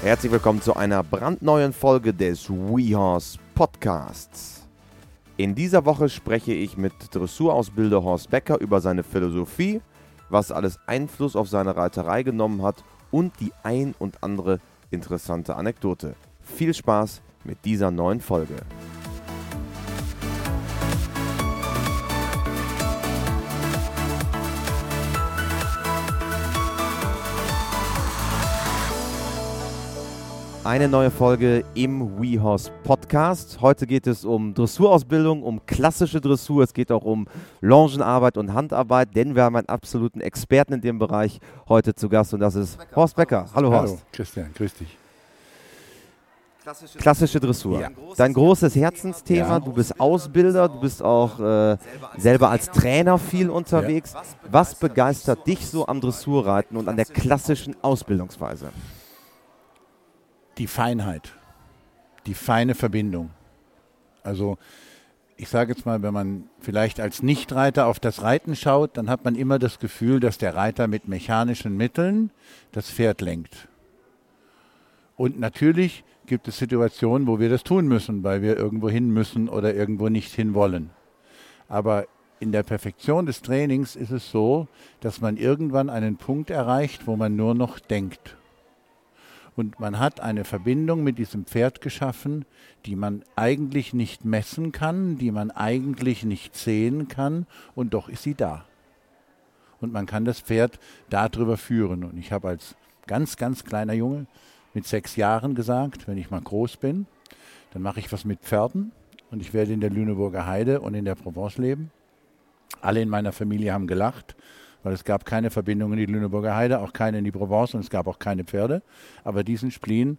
Herzlich willkommen zu einer brandneuen Folge des WeHorse Podcasts. In dieser Woche spreche ich mit Dressurausbilder Horst Becker über seine Philosophie, was alles Einfluss auf seine Reiterei genommen hat und die ein und andere interessante Anekdote. Viel Spaß mit dieser neuen Folge. Eine neue Folge im WeHorse Podcast. Heute geht es um Dressurausbildung, um klassische Dressur. Es geht auch um Longenarbeit und Handarbeit, denn wir haben einen absoluten Experten in dem Bereich heute zu Gast und das ist Horst Becker. Hallo Horst. Hallo Christian, grüß dich. Klassische Dressur. Ja. Dein großes Herzensthema. Ja. Du bist Ausbilder, du bist auch äh, selber als Trainer viel unterwegs. Ja. Was begeistert dich so am Dressurreiten und an der klassischen Ausbildungsweise? Die Feinheit, die feine Verbindung. Also ich sage jetzt mal, wenn man vielleicht als Nichtreiter auf das Reiten schaut, dann hat man immer das Gefühl, dass der Reiter mit mechanischen Mitteln das Pferd lenkt. Und natürlich gibt es Situationen, wo wir das tun müssen, weil wir irgendwo hin müssen oder irgendwo nicht hin wollen. Aber in der Perfektion des Trainings ist es so, dass man irgendwann einen Punkt erreicht, wo man nur noch denkt. Und man hat eine Verbindung mit diesem Pferd geschaffen, die man eigentlich nicht messen kann, die man eigentlich nicht sehen kann, und doch ist sie da. Und man kann das Pferd darüber führen. Und ich habe als ganz, ganz kleiner Junge mit sechs Jahren gesagt, wenn ich mal groß bin, dann mache ich was mit Pferden und ich werde in der Lüneburger Heide und in der Provence leben. Alle in meiner Familie haben gelacht weil es gab keine Verbindung in die Lüneburger Heide, auch keine in die Provence und es gab auch keine Pferde. Aber diesen Spleen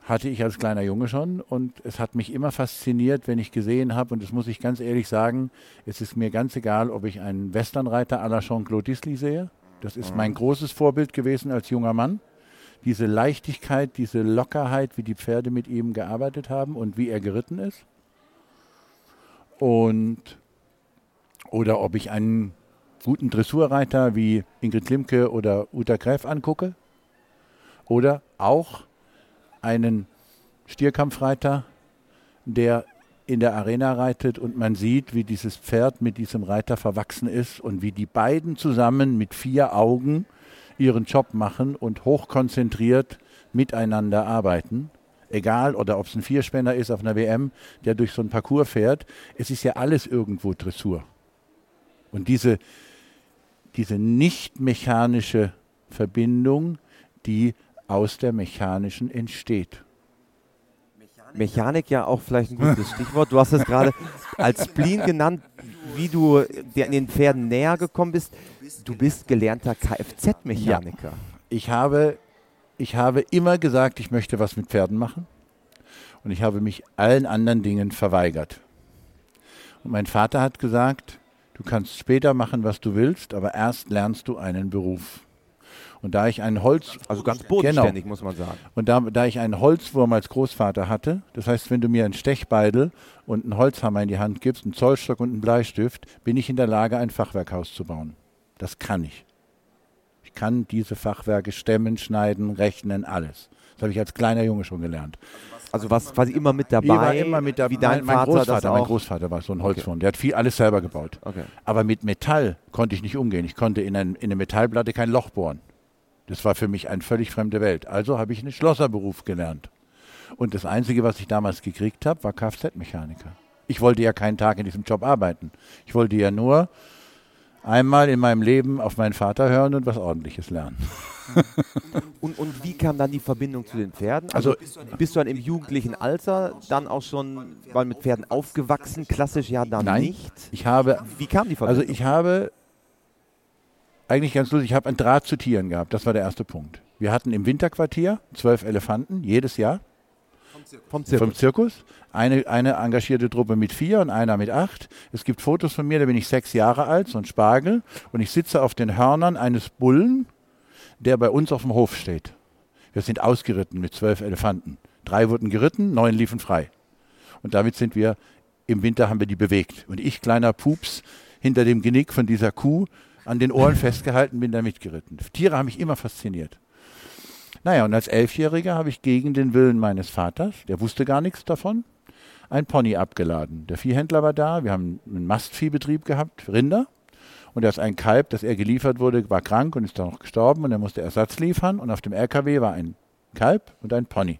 hatte ich als kleiner Junge schon und es hat mich immer fasziniert, wenn ich gesehen habe, und das muss ich ganz ehrlich sagen, es ist mir ganz egal, ob ich einen Westernreiter à la Jean-Claude Disley sehe. Das ist mein mhm. großes Vorbild gewesen als junger Mann. Diese Leichtigkeit, diese Lockerheit, wie die Pferde mit ihm gearbeitet haben und wie er geritten ist. Und oder ob ich einen guten Dressurreiter wie Ingrid Klimke oder Uta Gräf angucke. Oder auch einen Stierkampfreiter, der in der Arena reitet und man sieht, wie dieses Pferd mit diesem Reiter verwachsen ist und wie die beiden zusammen mit vier Augen ihren Job machen und hochkonzentriert miteinander arbeiten. Egal, oder ob es ein Vierspänner ist auf einer WM, der durch so ein Parcours fährt, es ist ja alles irgendwo Dressur. Und diese, diese nicht mechanische Verbindung, die aus der mechanischen entsteht. Mechanik ja auch vielleicht ein gutes Stichwort. Du hast es gerade als Spleen genannt, wie du den Pferden näher gekommen bist. Du bist gelernter Kfz-Mechaniker. Ja. Ich, habe, ich habe immer gesagt, ich möchte was mit Pferden machen. Und ich habe mich allen anderen Dingen verweigert. Und mein Vater hat gesagt, Du kannst später machen, was du willst, aber erst lernst du einen Beruf. Und da ich einen Holz, also ganz bodenständig genau, muss man sagen. Und da, da ich einen Holzwurm als Großvater hatte, das heißt, wenn du mir einen Stechbeidel und einen Holzhammer in die Hand gibst, einen Zollstock und einen Bleistift, bin ich in der Lage, ein Fachwerkhaus zu bauen. Das kann ich. Ich kann diese Fachwerke stemmen, schneiden, rechnen, alles. Das habe ich als kleiner Junge schon gelernt. Also was quasi immer mit dabei? Ich war immer mit dabei. Wie dein mein, mein Großvater, mein Großvater war so ein Holzwurm. Okay. Der hat viel alles selber gebaut. Okay. Aber mit Metall konnte ich nicht umgehen. Ich konnte in, ein, in eine Metallplatte kein Loch bohren. Das war für mich eine völlig fremde Welt. Also habe ich einen Schlosserberuf gelernt. Und das Einzige, was ich damals gekriegt habe, war Kfz-Mechaniker. Ich wollte ja keinen Tag in diesem Job arbeiten. Ich wollte ja nur einmal in meinem Leben auf meinen Vater hören und was Ordentliches lernen. und, und wie kam dann die Verbindung zu den Pferden? Also, also bist du dann im jugendlichen Alter dann auch schon mal mit Pferden aufgewachsen? Klassisch ja dann Nein, nicht. Ich habe. Wie kam die Verbindung? Also ich habe eigentlich ganz lustig, ich habe ein Draht zu Tieren gehabt. Das war der erste Punkt. Wir hatten im Winterquartier zwölf Elefanten jedes Jahr. Vom Zirkus. Vom Zirkus. Eine, eine engagierte Truppe mit vier und einer mit acht. Es gibt Fotos von mir, da bin ich sechs Jahre alt, so ein Spargel, und ich sitze auf den Hörnern eines Bullen der bei uns auf dem Hof steht. Wir sind ausgeritten mit zwölf Elefanten. Drei wurden geritten, neun liefen frei. Und damit sind wir, im Winter haben wir die bewegt. Und ich, kleiner Pups, hinter dem Genick von dieser Kuh an den Ohren festgehalten, bin da mitgeritten. Tiere haben mich immer fasziniert. Naja, und als Elfjähriger habe ich gegen den Willen meines Vaters, der wusste gar nichts davon, ein Pony abgeladen. Der Viehhändler war da, wir haben einen Mastviehbetrieb gehabt, Rinder. Und erst ein Kalb, das er geliefert wurde, war krank und ist dann noch gestorben und er musste Ersatz liefern. Und auf dem LKW war ein Kalb und ein Pony.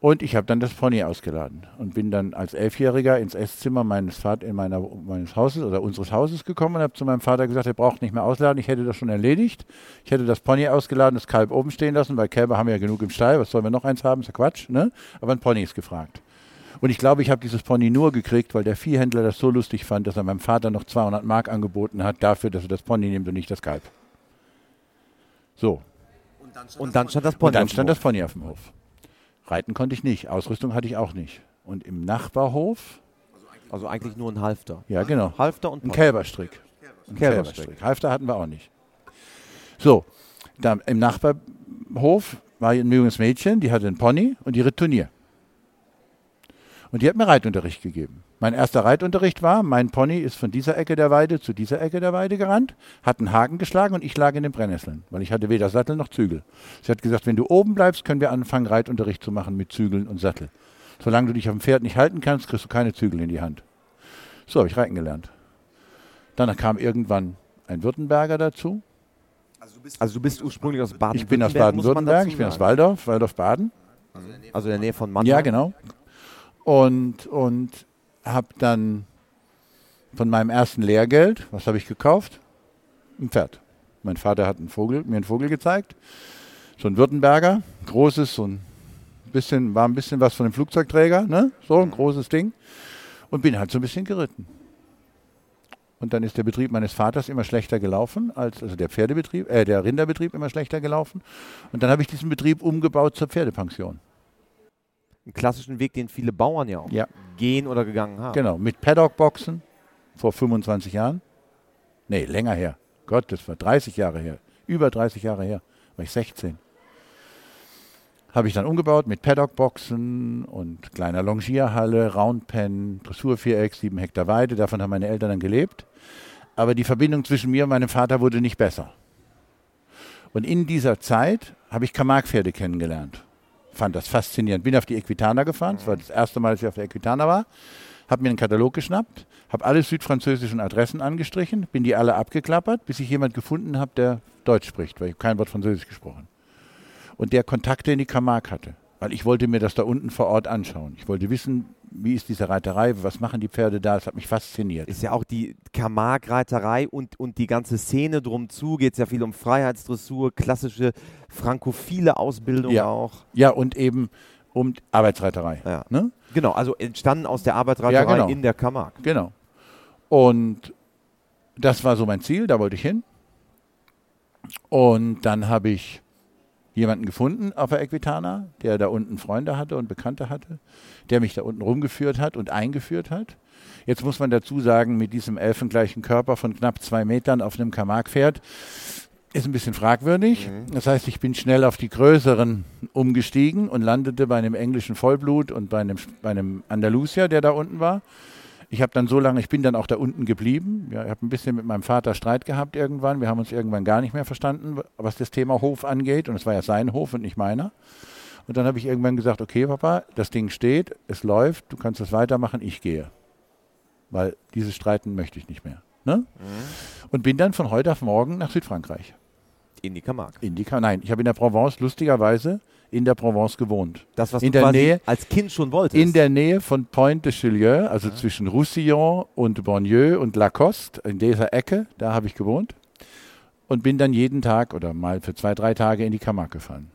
Und ich habe dann das Pony ausgeladen und bin dann als Elfjähriger ins Esszimmer meines, Vat in meiner, meines Hauses oder unseres Hauses gekommen und habe zu meinem Vater gesagt, er braucht nicht mehr ausladen, ich hätte das schon erledigt. Ich hätte das Pony ausgeladen, das Kalb oben stehen lassen, weil Kälber haben ja genug im Stall, was sollen wir noch eins haben, ist ja Quatsch, ne? Aber ein Pony ist gefragt. Und ich glaube, ich habe dieses Pony nur gekriegt, weil der Viehhändler das so lustig fand, dass er meinem Vater noch 200 Mark angeboten hat dafür, dass er das Pony nimmt und nicht das Kalb. So. Und dann stand das Pony, Und dann auf dem stand das Hof. Pony auf dem Hof. Reiten konnte ich nicht, Ausrüstung hatte ich auch nicht. Und im Nachbarhof, Also eigentlich nur ein Halfter. ja genau, Halfter und ein. Kälberstrick. Ein Kälberstrick. Kälberstrick. Halfter hatten wir auch nicht. So, da im Nachbarhof war ein junges Mädchen, die hatte ein Pony und die ritt Turnier. Und die hat mir Reitunterricht gegeben. Mein erster Reitunterricht war, mein Pony ist von dieser Ecke der Weide zu dieser Ecke der Weide gerannt, hat einen Haken geschlagen und ich lag in den Brennnesseln, weil ich hatte weder Sattel noch Zügel. Sie hat gesagt, wenn du oben bleibst, können wir anfangen, Reitunterricht zu machen mit Zügeln und Sattel. Solange du dich auf dem Pferd nicht halten kannst, kriegst du keine Zügel in die Hand. So habe ich reiten gelernt. Dann kam irgendwann ein Württemberger dazu. Also du bist ursprünglich aus Baden-Württemberg. Ich bin aus Baden-Württemberg, ich bin aus. Waldorf, Waldorf-Baden. Also in der Nähe von Mannheim. Ja, genau. Und, und habe dann von meinem ersten Lehrgeld, was habe ich gekauft? Ein Pferd. Mein Vater hat einen Vogel, mir einen Vogel gezeigt. So ein Württemberger, großes, so ein bisschen, war ein bisschen was von dem Flugzeugträger, ne? So ein großes Ding. Und bin halt so ein bisschen geritten. Und dann ist der Betrieb meines Vaters immer schlechter gelaufen, als, also der Pferdebetrieb, äh, der Rinderbetrieb immer schlechter gelaufen. Und dann habe ich diesen Betrieb umgebaut zur Pferdepension. Einen klassischen Weg, den viele Bauern ja auch Ja. gehen oder gegangen haben. Genau, mit Paddock-Boxen vor 25 Jahren. Nee, länger her. Gott, das war 30 Jahre her. Über 30 Jahre her. War ich 16. Habe ich dann umgebaut mit Paddock-Boxen und kleiner Longierhalle, Roundpen, Dressurviereck, 7 Hektar Weide. Davon haben meine Eltern dann gelebt. Aber die Verbindung zwischen mir und meinem Vater wurde nicht besser. Und in dieser Zeit habe ich Camargue-Pferde kennengelernt. Fand das faszinierend. Bin auf die Equitana gefahren. Das war das erste Mal, dass ich auf der Equitana war. Habe mir einen Katalog geschnappt, habe alle südfranzösischen Adressen angestrichen, bin die alle abgeklappert, bis ich jemand gefunden habe, der Deutsch spricht, weil ich kein Wort Französisch gesprochen. Und der Kontakte in die Camargue hatte. Weil ich wollte mir das da unten vor Ort anschauen. Ich wollte wissen, wie ist diese Reiterei, was machen die Pferde da. Das hat mich fasziniert. Ist ja auch die Camargue-Reiterei und, und die ganze Szene drum zu. Geht es ja viel um Freiheitsdressur, klassische frankophile Ausbildung Ja. auch. Ja, und eben um Arbeitsreiterei. Ja. Ne? Genau, also entstanden aus der Arbeitsreiterei Ja, genau. in der Camargue. Genau. Und das war so mein Ziel, da wollte ich hin. Und dann habe ich jemanden gefunden auf der Equitana, der da unten Freunde hatte und Bekannte hatte, der mich da unten rumgeführt hat und eingeführt hat. Jetzt muss man dazu sagen, mit diesem elfengleichen Körper von knapp zwei Metern auf einem Camargue-Pferd ist ein bisschen fragwürdig. Das heißt, ich bin schnell auf die größeren umgestiegen und landete bei einem englischen Vollblut und bei einem, bei einem Andalusier, der da unten war. Ich habe dann so lange, ich bin dann auch da unten geblieben. Ja, ich habe ein bisschen mit meinem Vater Streit gehabt irgendwann. Wir haben uns irgendwann gar nicht mehr verstanden, was das Thema Hof angeht. Und es war ja sein Hof und nicht meiner. Und dann habe ich irgendwann gesagt, okay, Papa, das Ding steht, es läuft, du kannst es weitermachen, ich gehe. Weil dieses Streiten möchte ich nicht mehr. Ne? Und bin dann von heute auf morgen nach Südfrankreich. In die Camargue. In die, Ka- nein, ich habe in der Provence lustigerweise in der Provence gewohnt. Das, was In du der Nähe- als Kind schon wolltest. In der Nähe von Pointe de Chilieu, also zwischen Roussillon und Bonnieu und Lacoste, in dieser Ecke, da habe ich gewohnt. Und bin dann jeden Tag oder mal für zwei, drei Tage in die Camargue gefahren.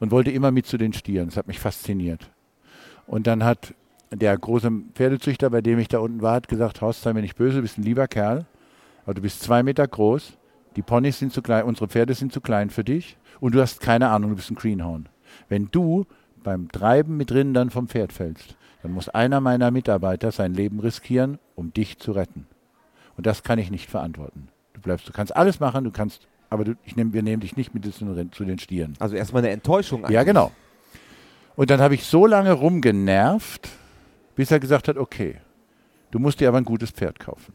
Und wollte immer mit zu den Stieren. Das hat mich fasziniert. Und dann hat der große Pferdezüchter, bei dem ich da unten war, hat gesagt, Horst, sei mir nicht böse, du bist ein lieber Kerl, aber du bist zwei Meter groß, die Ponys sind zu klein, unsere Pferde sind zu klein für dich und du hast keine Ahnung, du bist ein Greenhorn. Wenn du beim Treiben mit Rindern vom Pferd fällst, dann muss einer meiner Mitarbeiter sein Leben riskieren, um dich zu retten. Und das kann ich nicht verantworten. Du bleibst, du kannst alles machen, du kannst, aber du, ich nehm, wir nehmen dich nicht mit zu den- Stieren. also erstmal eine Enttäuschung. Ja, eigentlich. genau. Und dann habe ich so lange rumgenervt, bis er gesagt hat, okay, du musst dir aber ein gutes Pferd kaufen.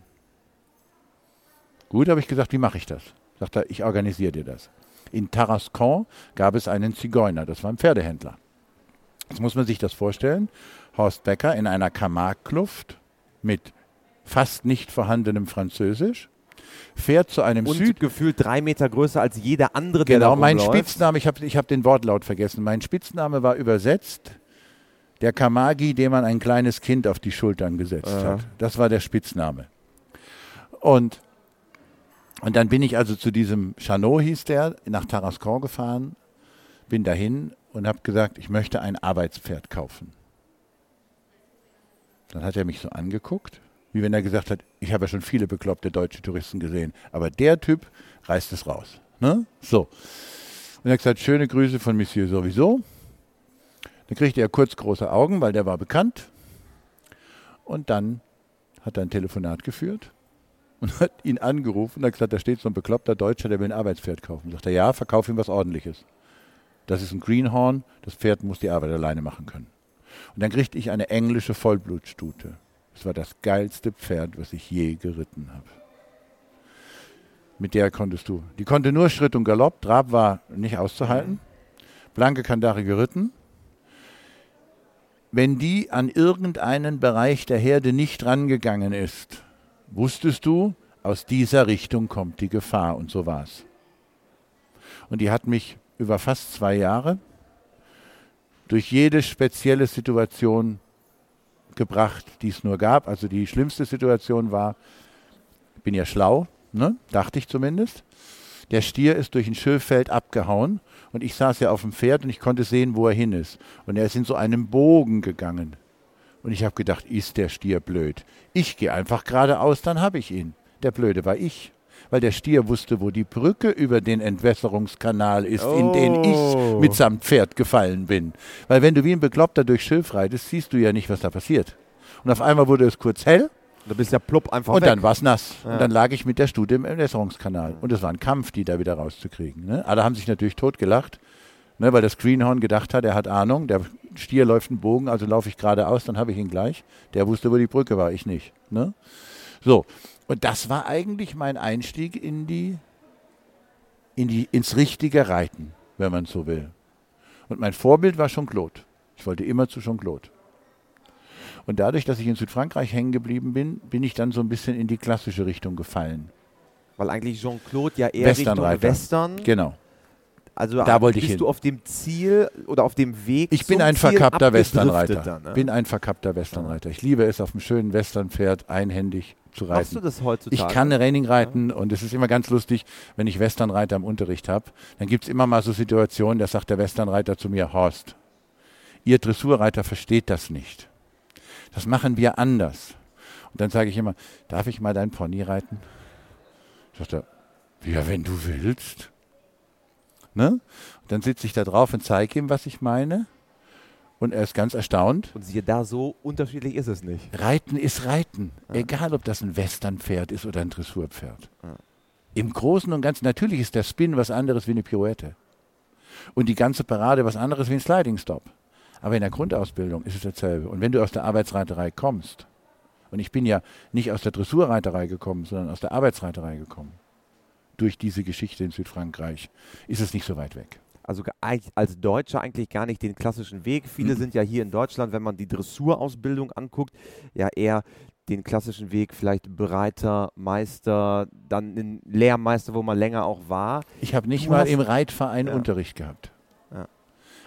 Gut, habe ich gesagt, wie mache ich das? Sagt er, ich organisiere dir das. In Tarascon gab es einen Zigeuner, das war ein Pferdehändler. Jetzt muss man sich das vorstellen. Horst Becker in einer Camargue-Kluft mit fast nicht vorhandenem Französisch, fährt zu einem Und Süd gefühlt drei Meter größer als jeder andere, der Genau, mein. Spitzname, ich habe ich hab den Wortlaut vergessen. Mein Spitzname war übersetzt der Kamagi, dem man ein kleines Kind auf die Schultern gesetzt Aha. hat. Das war der Spitzname. Und, und dann bin ich also zu diesem Chanot, hieß der, nach Tarascon gefahren, bin dahin und habe gesagt, ich möchte ein Arbeitspferd kaufen. Dann hat er mich so angeguckt, wie wenn er gesagt hat, ich habe ja schon viele bekloppte deutsche Touristen gesehen, aber der Typ reißt es raus. Ne? So. Und er hat gesagt, schöne Grüße von Monsieur sowieso. Dann kriegte er kurz große Augen, weil der war bekannt. Und dann hat er ein Telefonat geführt und hat ihn angerufen und hat gesagt, da steht so ein bekloppter Deutscher, der will ein Arbeitspferd kaufen. Sagt er, ja, verkauf ihm was ordentliches. Das ist ein Greenhorn, das Pferd muss die Arbeit alleine machen können. Und dann kriegte ich eine englische Vollblutstute. Das war das geilste Pferd, was ich je geritten habe. Mit der konntest du. Die konnte nur Schritt und Galopp. Trab war nicht auszuhalten. Blanke Kandare geritten. Wenn die an irgendeinen Bereich der Herde nicht rangegangen ist, wusstest du, aus dieser Richtung kommt die Gefahr. Und so war's. Und die hat mich über fast zwei Jahre durch jede spezielle Situation gebracht, die es nur gab. Also die schlimmste Situation war, ich bin ja schlau, ne? dachte ich zumindest. Der Stier ist durch ein Schilffeld abgehauen und ich saß ja auf dem Pferd und ich konnte sehen, wo er hin ist. Und er ist in so einem Bogen gegangen. Und ich habe gedacht, ist der Stier blöd. Ich gehe einfach geradeaus, dann habe ich ihn. Der Blöde war ich. Weil der Stier wusste, wo die Brücke über den Entwässerungskanal ist, in den ich Oh. mitsamt Pferd gefallen bin. Weil wenn du wie ein Bekloppter durch Schilf reitest, siehst du ja nicht, was da passiert. Und auf einmal wurde es kurz hell Du bist ja plupp einfach und weg. dann war es nass. Ja. Und dann lag ich mit der Stute im Entwässerungskanal. Und es war ein Kampf, die da wieder rauszukriegen. Ne? Alle haben sich natürlich totgelacht, ne? weil das Greenhorn gedacht hat, er hat Ahnung, der Stier läuft einen Bogen, also laufe ich geradeaus, dann habe ich ihn gleich. Der wusste, wo die Brücke war, ich nicht. Ne? So, und das war eigentlich mein Einstieg in die, in die, ins richtige Reiten, wenn man so will. Und mein Vorbild war Jean-Claude. Ich wollte immer zu Jean-Claude. Und dadurch, dass ich in Südfrankreich hängen geblieben bin, bin ich dann so ein bisschen in die klassische Richtung gefallen. Weil eigentlich Jean-Claude ja eher Richtung Westernreiter. Western. Genau. Also Da wollte ich bist hin. du auf dem Ziel oder auf dem Weg Ich bin zum ein Ziel verkappter Westernreiter. dann, ne? Bin ein verkappter Westernreiter. Ich liebe es, auf einem schönen Westernpferd einhändig zu Machst du reiten. das heutzutage? Ich kann Reining reiten und es ist immer ganz lustig, wenn ich Westernreiter im Unterricht habe. Dann gibt es immer mal so Situationen, da sagt der Westernreiter zu mir, Horst, Ihr Dressurreiter versteht das nicht. Das machen wir anders. Und dann sage ich immer, darf ich mal dein Pony reiten? Sagt er, ja, wenn du willst. Ne? Und dann sitze ich da drauf und zeige ihm, was ich meine. Und er ist ganz erstaunt. Und siehe da, so unterschiedlich ist es nicht. Reiten ist Reiten. Egal, ob das ein Westernpferd ist oder ein Dressurpferd. Ja. Im Großen und Ganzen, natürlich ist der Spin was anderes wie eine Pirouette. Und die ganze Parade was anderes wie ein Sliding Stop. Aber in der Grundausbildung ist es dasselbe. Und wenn du aus der Arbeitsreiterei kommst, und ich bin ja nicht aus der Dressurreiterei gekommen, sondern aus der Arbeitsreiterei gekommen, durch diese Geschichte in Südfrankreich, ist es nicht so weit weg. Also als Deutscher eigentlich gar nicht den klassischen Weg. Viele sind ja hier in Deutschland, wenn man die Dressurausbildung anguckt, ja eher den klassischen Weg, vielleicht Bereiter, Meister, dann ein Lehrmeister, wo man länger auch war. Ich habe nicht Du mal hast- im Reitverein Ja. Unterricht gehabt.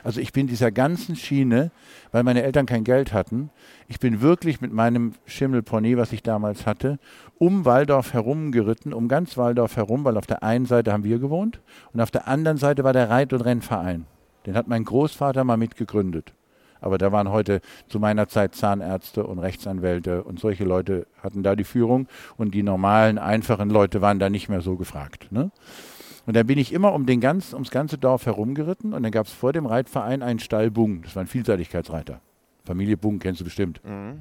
Also ich bin dieser ganzen Schiene, weil meine Eltern kein Geld hatten, ich bin wirklich mit meinem Schimmelpony, was ich damals hatte, um Waldorf herum geritten, um ganz Waldorf herum, weil auf der einen Seite haben wir gewohnt und auf der anderen Seite war der Reit- und Rennverein. Den hat mein Großvater mal mitgegründet. Aber da waren heute zu meiner Zeit Zahnärzte und Rechtsanwälte und solche Leute hatten da die Führung und die normalen, einfachen Leute waren da nicht mehr so gefragt. Ne? Und dann bin ich immer um den ganz, ums ganze Dorf herumgeritten und dann gab es vor dem Reitverein einen Stall Bung. Das war ein Vielseitigkeitsreiter. Familie Bung kennst du bestimmt. Mhm.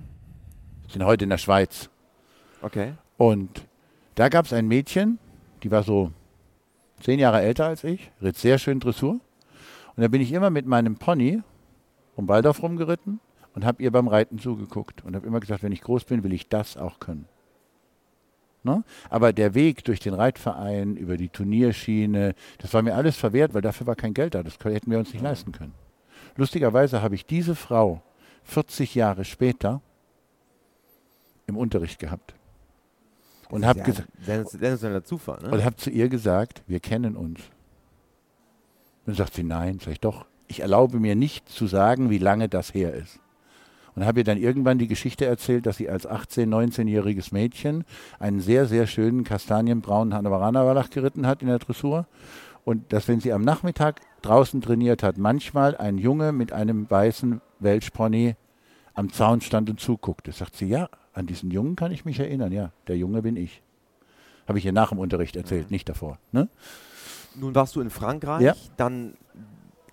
Sind heute in der Schweiz. Okay. Und da gab es ein Mädchen, die war so zehn Jahre älter als ich, ritt sehr schön Dressur. Und da bin ich immer mit meinem Pony um Waldorf rumgeritten und habe ihr beim Reiten zugeguckt und habe immer gesagt, wenn ich groß bin, will ich das auch können. Ne? Aber der Weg durch den Reitverein, über die Turnierschiene, das war mir alles verwehrt, weil dafür war kein Geld da. Das hätten wir uns nicht leisten können. Lustigerweise habe ich diese Frau 40 Jahre später im Unterricht gehabt. Und habe ja, gesagt, Zufall, ne? und habe zu ihr gesagt, wir kennen uns. Dann sagt sie, nein, sag ich doch. Ich erlaube mir nicht zu sagen, wie lange das her ist. Und habe ihr dann irgendwann die Geschichte erzählt, dass sie als 18-, 19-jähriges Mädchen einen sehr, sehr schönen kastanienbraunen Hannoveraner Wallach geritten hat in der Dressur. Und dass, wenn sie am Nachmittag draußen trainiert hat, manchmal ein Junge mit einem weißen Welschpony am Zaun stand und zuguckte. Sagt sie, ja, an diesen Jungen kann ich mich erinnern. Ja, der Junge bin ich. Habe ich ihr nach dem Unterricht erzählt, nicht davor. Ne? Nun warst du in Frankreich, Ja. dann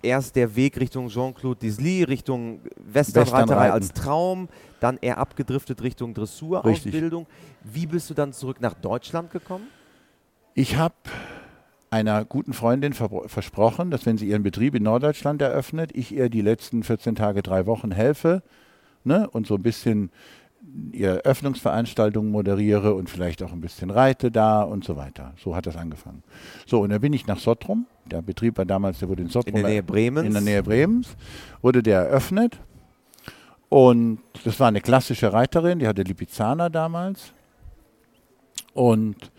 erst der Weg Richtung Jean-Claude Disly, Richtung Westernreiterei als Traum, dann eher abgedriftet Richtung Dressurausbildung. Wie bist du dann zurück nach Deutschland gekommen? Ich habe einer guten Freundin ver versprochen, dass wenn sie ihren Betrieb in Norddeutschland eröffnet, ich ihr die letzten 14 Tage, drei Wochen helfe ne, und so ein bisschen ihr Öffnungsveranstaltungen moderiere und vielleicht auch ein bisschen reite da und so weiter. So hat das angefangen. So, und dann bin ich nach Sottrum. Der Betrieb war damals, der wurde in Sottrum In der Nähe Bremens? in der Nähe Bremens, wurde der eröffnet. Und das war eine klassische Reiterin, die hatte Lipizzaner damals. Und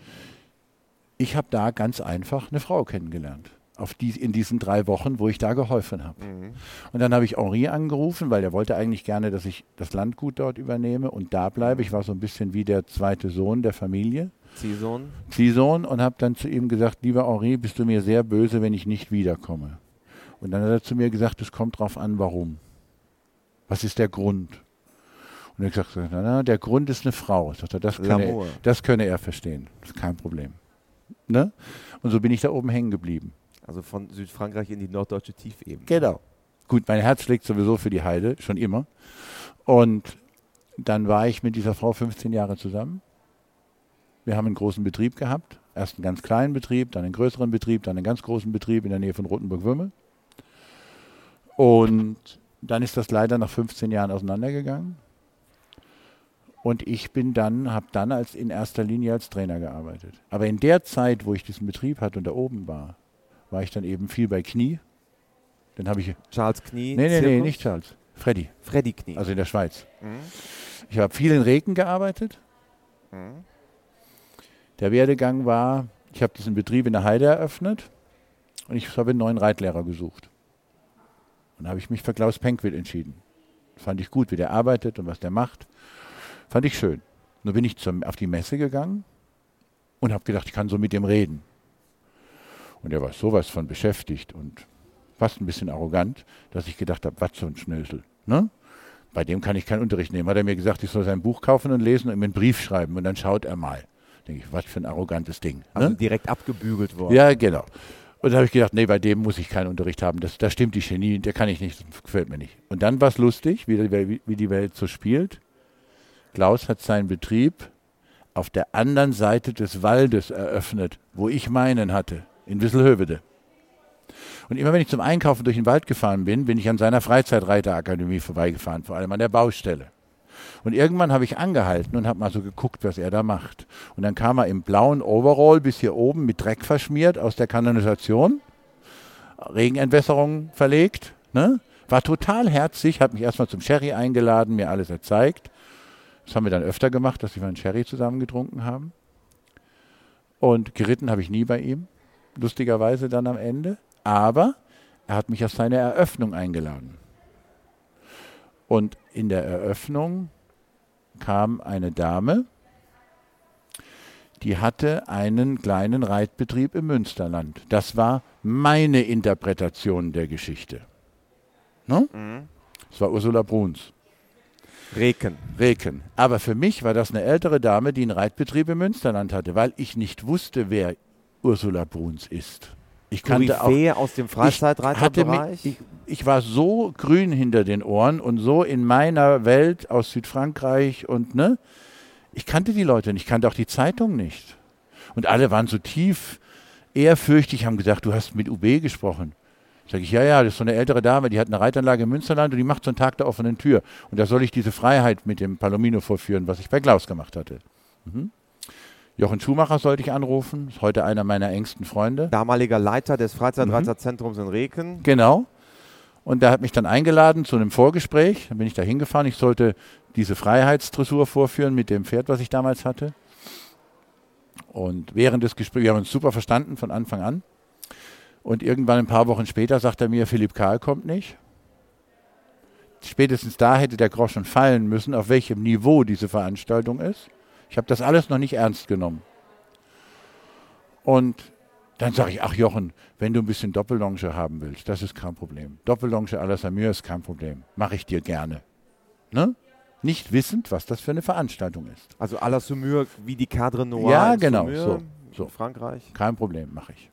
ich habe da ganz einfach eine Frau kennengelernt. Auf die, in diesen drei Wochen, wo ich da geholfen habe. Und dann habe ich Henri angerufen, weil der wollte eigentlich gerne, dass ich das Landgut dort übernehme und da bleibe. Ich war so ein bisschen wie der zweite Sohn der Familie. Ziehsohn? Ziehsohn und habe dann zu ihm gesagt, lieber Henri, bist du mir sehr böse, wenn ich nicht wiederkomme. Und dann hat er zu mir gesagt, es kommt drauf an, warum. Was ist der Grund? Und er hat gesagt, na, na, der Grund ist eine Frau. Ich sagte, das könne, er, das könne er verstehen. Das ist kein Problem. Ne? Und so bin ich da oben hängen geblieben. Also von Südfrankreich in die norddeutsche Tiefebene. Genau. Gut, mein Herz schlägt sowieso für die Heide, schon immer. Und dann war ich mit dieser Frau 15 Jahre zusammen. Wir haben einen großen Betrieb gehabt. Erst einen ganz kleinen Betrieb, dann einen größeren Betrieb, dann einen ganz großen Betrieb in der Nähe von Rotenburg-Würmel. Und dann ist das leider nach 15 Jahren auseinandergegangen. Und ich bin dann, habe dann als in erster Linie als Trainer gearbeitet. Aber in der Zeit, wo ich diesen Betrieb hatte und da oben war, war ich dann eben viel bei Knie. Dann habe ich Charles Knie? Nee, nee, nee, nicht Charles. Freddy, Freddy Knie. also in der Schweiz. Mhm. Ich habe viel in Reken gearbeitet. Mhm. Der Werdegang war, ich habe diesen Betrieb in der Heide eröffnet und ich habe einen neuen Reitlehrer gesucht. Und da habe ich mich für Klaus Penkwil entschieden. Fand ich gut, wie der arbeitet und was der macht. Fand ich schön. Nur bin ich zum, auf die Messe gegangen und habe gedacht, ich kann so mit dem reden. Und er war sowas von beschäftigt und fast ein bisschen arrogant, dass ich gedacht habe, was so ein Schnösel. Ne? Bei dem kann ich keinen Unterricht nehmen. Hat er mir gesagt, ich soll sein Buch kaufen und lesen und ihm einen Brief schreiben und dann schaut er mal. Denke ich, was für ein arrogantes Ding. Also ne? direkt abgebügelt worden. Ja, genau. Und da habe ich gedacht, nee, bei dem muss ich keinen Unterricht haben. Das, da stimmt die Genie, der kann ich nicht, das gefällt mir nicht. Und dann war es lustig, wie, die Wel- wie die Welt so spielt. Klaus hat seinen Betrieb auf der anderen Seite des Waldes eröffnet, wo ich meinen hatte, in Wisselhövede. Und immer wenn ich zum Einkaufen durch den Wald gefahren bin, bin ich an seiner Freizeitreiterakademie vorbeigefahren, vor allem an der Baustelle. Und irgendwann habe ich angehalten und habe mal so geguckt, was er da macht. Und dann kam er im blauen Overall bis hier oben mit Dreck verschmiert aus der Kanalisation, Regenentwässerung verlegt, ne? war total herzig, hat mich erstmal zum Sherry eingeladen, mir alles erzeigt. Das haben wir dann öfter gemacht, dass wir einen Sherry zusammen getrunken haben. Und geritten habe ich nie bei ihm, lustigerweise dann am Ende. Aber er hat mich auf seine Eröffnung eingeladen. Und in der Eröffnung kam eine Dame, die hatte einen kleinen Reitbetrieb im Münsterland. Das war meine Interpretation der Geschichte. Ne? Das war Ursula Bruns. Reken. Reken. Aber für mich war das eine ältere Dame, die einen Reitbetrieb im Münsterland hatte, weil ich nicht wusste, wer Ursula Bruns ist. Ich kannte auch Koryphäe aus dem ich, hatte Freizeitreiterbereich. mich, ich, ich war so grün hinter den Ohren und so in meiner Welt aus Südfrankreich und ne, ich kannte die Leute nicht, ich kannte auch die Zeitung nicht. Und alle waren so tief ehrfürchtig, haben gesagt, du hast mit UB gesprochen. Sag ich, ja, ja, das ist so eine ältere Dame, die hat eine Reitanlage im Münsterland und die macht so einen Tag der offenen Tür. Und da soll ich diese Freiheit mit dem Palomino vorführen, was ich bei Klaus gemacht hatte. Mhm. Jochen Schumacher sollte ich anrufen, ist heute einer meiner engsten Freunde. Damaliger Leiter des Mhm. Freizeitreiterzentrums in Reken. Genau. Und der hat mich dann eingeladen zu einem Vorgespräch. Dann bin ich da hingefahren. Ich sollte diese Freiheitsdressur vorführen mit dem Pferd, was ich damals hatte. Und während des Gesprächs, wir haben uns super verstanden von Anfang an. Und irgendwann ein paar Wochen später sagt er mir, Philipp Karl kommt nicht. Spätestens da hätte der Groschen fallen müssen, auf welchem Niveau diese Veranstaltung ist. Ich habe das alles noch nicht ernst genommen. Und dann sage ich, ach Jochen, wenn du ein bisschen Doppellonge haben willst, das ist kein Problem. Doppellonge à la Samur ist kein Problem. Mache ich dir gerne. Ne? Nicht wissend, was das für eine Veranstaltung ist. Also à la Saumur wie die Cadre Noir Ja, in genau, Saumur so, so. in Frankreich. Kein Problem, mache ich.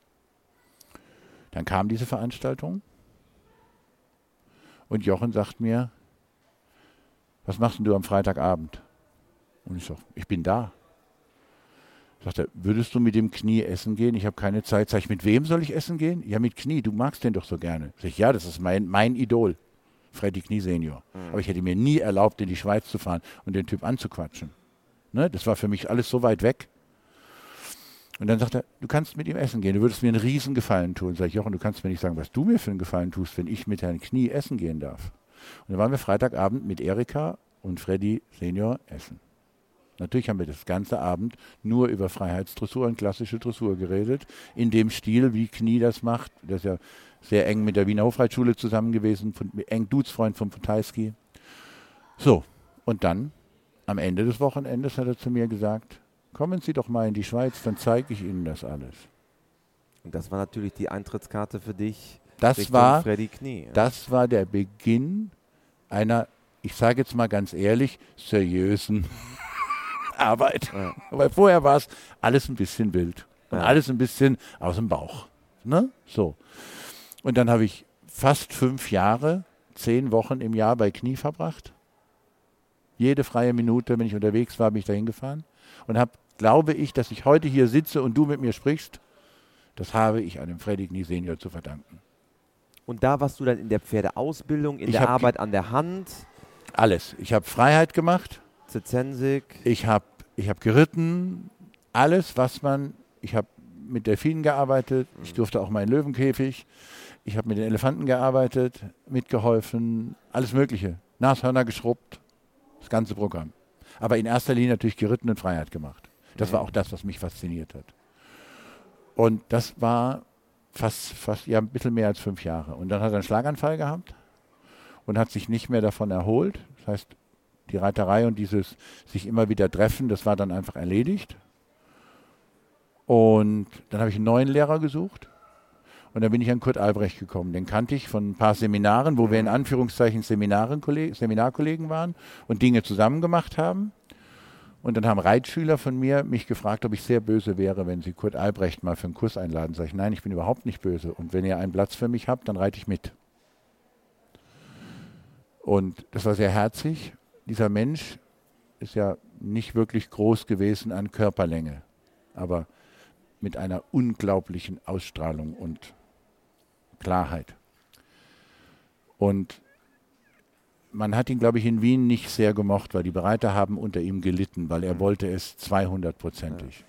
Dann kam diese Veranstaltung und Jochen sagt mir, was machst du am Freitagabend? Und ich sage, ich bin da. Sagt er, würdest du mit dem Knie essen gehen? Ich habe keine Zeit. Sag ich, mit wem soll ich essen gehen? Ja, mit Knie, du magst den doch so gerne. Sag ich, ja, das ist mein, mein Idol, Freddy Knie Senior. Aber ich hätte mir nie erlaubt, in die Schweiz zu fahren und den Typ anzuquatschen. Ne? Das war für mich alles so weit weg. Und dann sagt er, du kannst mit ihm essen gehen, du würdest mir einen riesen Gefallen tun. Sag ich, Jochen, du kannst mir nicht sagen, was du mir für einen Gefallen tust, wenn ich mit Herrn Knie essen gehen darf. Und dann waren wir Freitagabend mit Erika und Freddy Senior essen. Natürlich haben wir das ganze Abend nur über Freiheitsdressur und klassische Dressur geredet, in dem Stil, wie Knie das macht. Das ist ja sehr eng mit der Wiener Hofreitschule zusammen gewesen, von, eng Dudesfreund von Potajski. So, und dann, am Ende des Wochenendes, hat er zu mir gesagt, kommen Sie doch mal in die Schweiz, dann zeige ich Ihnen das alles. Und das war natürlich die Eintrittskarte für dich. Das Richtung war, Freddy Knie. das war der Beginn einer, ich sage jetzt mal ganz ehrlich, seriösen Arbeit. Ja. Weil vorher war es alles ein bisschen wild und Ja. alles ein bisschen aus dem Bauch. Ne? So. Und dann habe ich fast fünf Jahre, zehn Wochen im Jahr bei Knie verbracht. Jede freie Minute, wenn ich unterwegs war, bin ich dahin gefahren und habe, glaube ich, dass ich heute hier sitze und du mit mir sprichst, das habe ich einem Freddy Knie Senior zu verdanken. Und da warst du dann in der Pferdeausbildung, in Ich der Arbeit an der Hand, Alles. Ich habe Freiheit gemacht, Zezensik. ich habe ich hab geritten, alles, was man, ich habe mit Delfinen gearbeitet, ich durfte auch mal in Löwenkäfig, ich habe mit den Elefanten gearbeitet, mitgeholfen, alles Mögliche. Nashörner geschrubbt, das ganze Programm. Aber in erster Linie natürlich geritten und Freiheit gemacht. Das war auch das, was mich fasziniert hat. Und das war fast, fast, ja, ein bisschen mehr als fünf Jahre. Und dann hat er einen Schlaganfall gehabt und hat sich nicht mehr davon erholt. Das heißt, die Reiterei und dieses sich immer wieder treffen, das war dann einfach erledigt. Und dann habe ich einen neuen Lehrer gesucht. Und dann bin ich an Kurt Albrecht gekommen. Den kannte ich von ein paar Seminaren, wo wir in Anführungszeichen Seminarkollegen waren und Dinge zusammen gemacht haben. Und dann haben Reitschüler von mir mich gefragt, ob ich sehr böse wäre, wenn sie Kurt Albrecht mal für einen Kurs einladen. Sag ich, nein, ich bin überhaupt nicht böse. Und wenn ihr einen Platz für mich habt, dann reite ich mit. Und das war sehr herzig. Dieser Mensch ist ja nicht wirklich groß gewesen an Körperlänge, aber mit einer unglaublichen Ausstrahlung und Klarheit. Und man hat ihn, glaube ich, in Wien nicht sehr gemocht, weil die Bereiter haben unter ihm gelitten, weil er wollte es 200-prozentig.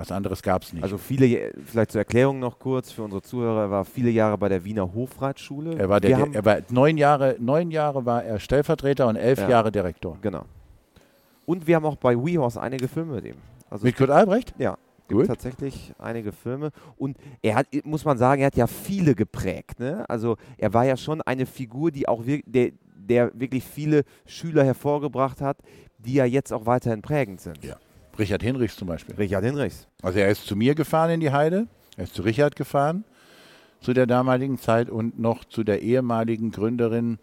Was anderes gab es nicht. Also viele, vielleicht zur Erklärung noch kurz für unsere Zuhörer, er war viele Jahre bei der Wiener Hofreitschule. er war, der, der, er war neun Jahre, neun Jahre war er Stellvertreter und elf Ja. Jahre Direktor. Genau. Und wir haben auch bei WeHorse einige Filme mit ihm. Also Mit Kurt Albrecht? Ja, gibt Gut. tatsächlich einige Filme. Und er hat, muss man sagen, er hat ja viele geprägt. Ne? Also er war ja schon eine Figur, die auch wir, der, der wirklich viele Schüler hervorgebracht hat, die ja jetzt auch weiterhin prägend sind. Ja. Richard Hinrichs zum Beispiel. Richard Hinrichs. Also er ist zu mir gefahren in die Heide, er ist zu Richard gefahren zu der damaligen Zeit und noch zu der ehemaligen Gründerin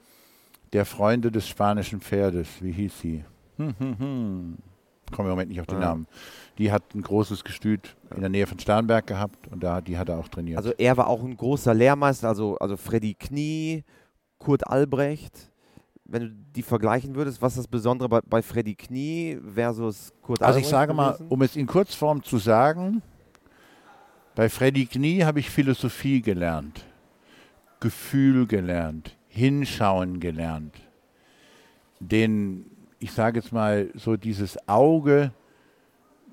der Freunde des spanischen Pferdes. Wie hieß sie? Hm, hm, hm. Komme im Moment nicht auf den Ah. Namen. Die hat ein großes Gestüt in der Nähe von Starnberg gehabt und da, die hat er auch trainiert. Also er war auch ein großer Lehrmeister, also, also Freddy Knie, Kurt Albrecht. Wenn du die vergleichen würdest, was das Besondere bei, bei Freddy Knie versus Kurt Also ich sage mal, gewesen? um es in Kurzform zu sagen, bei Freddy Knie habe ich Philosophie gelernt, Gefühl gelernt, Hinschauen gelernt, den, ich sage jetzt mal, so dieses Auge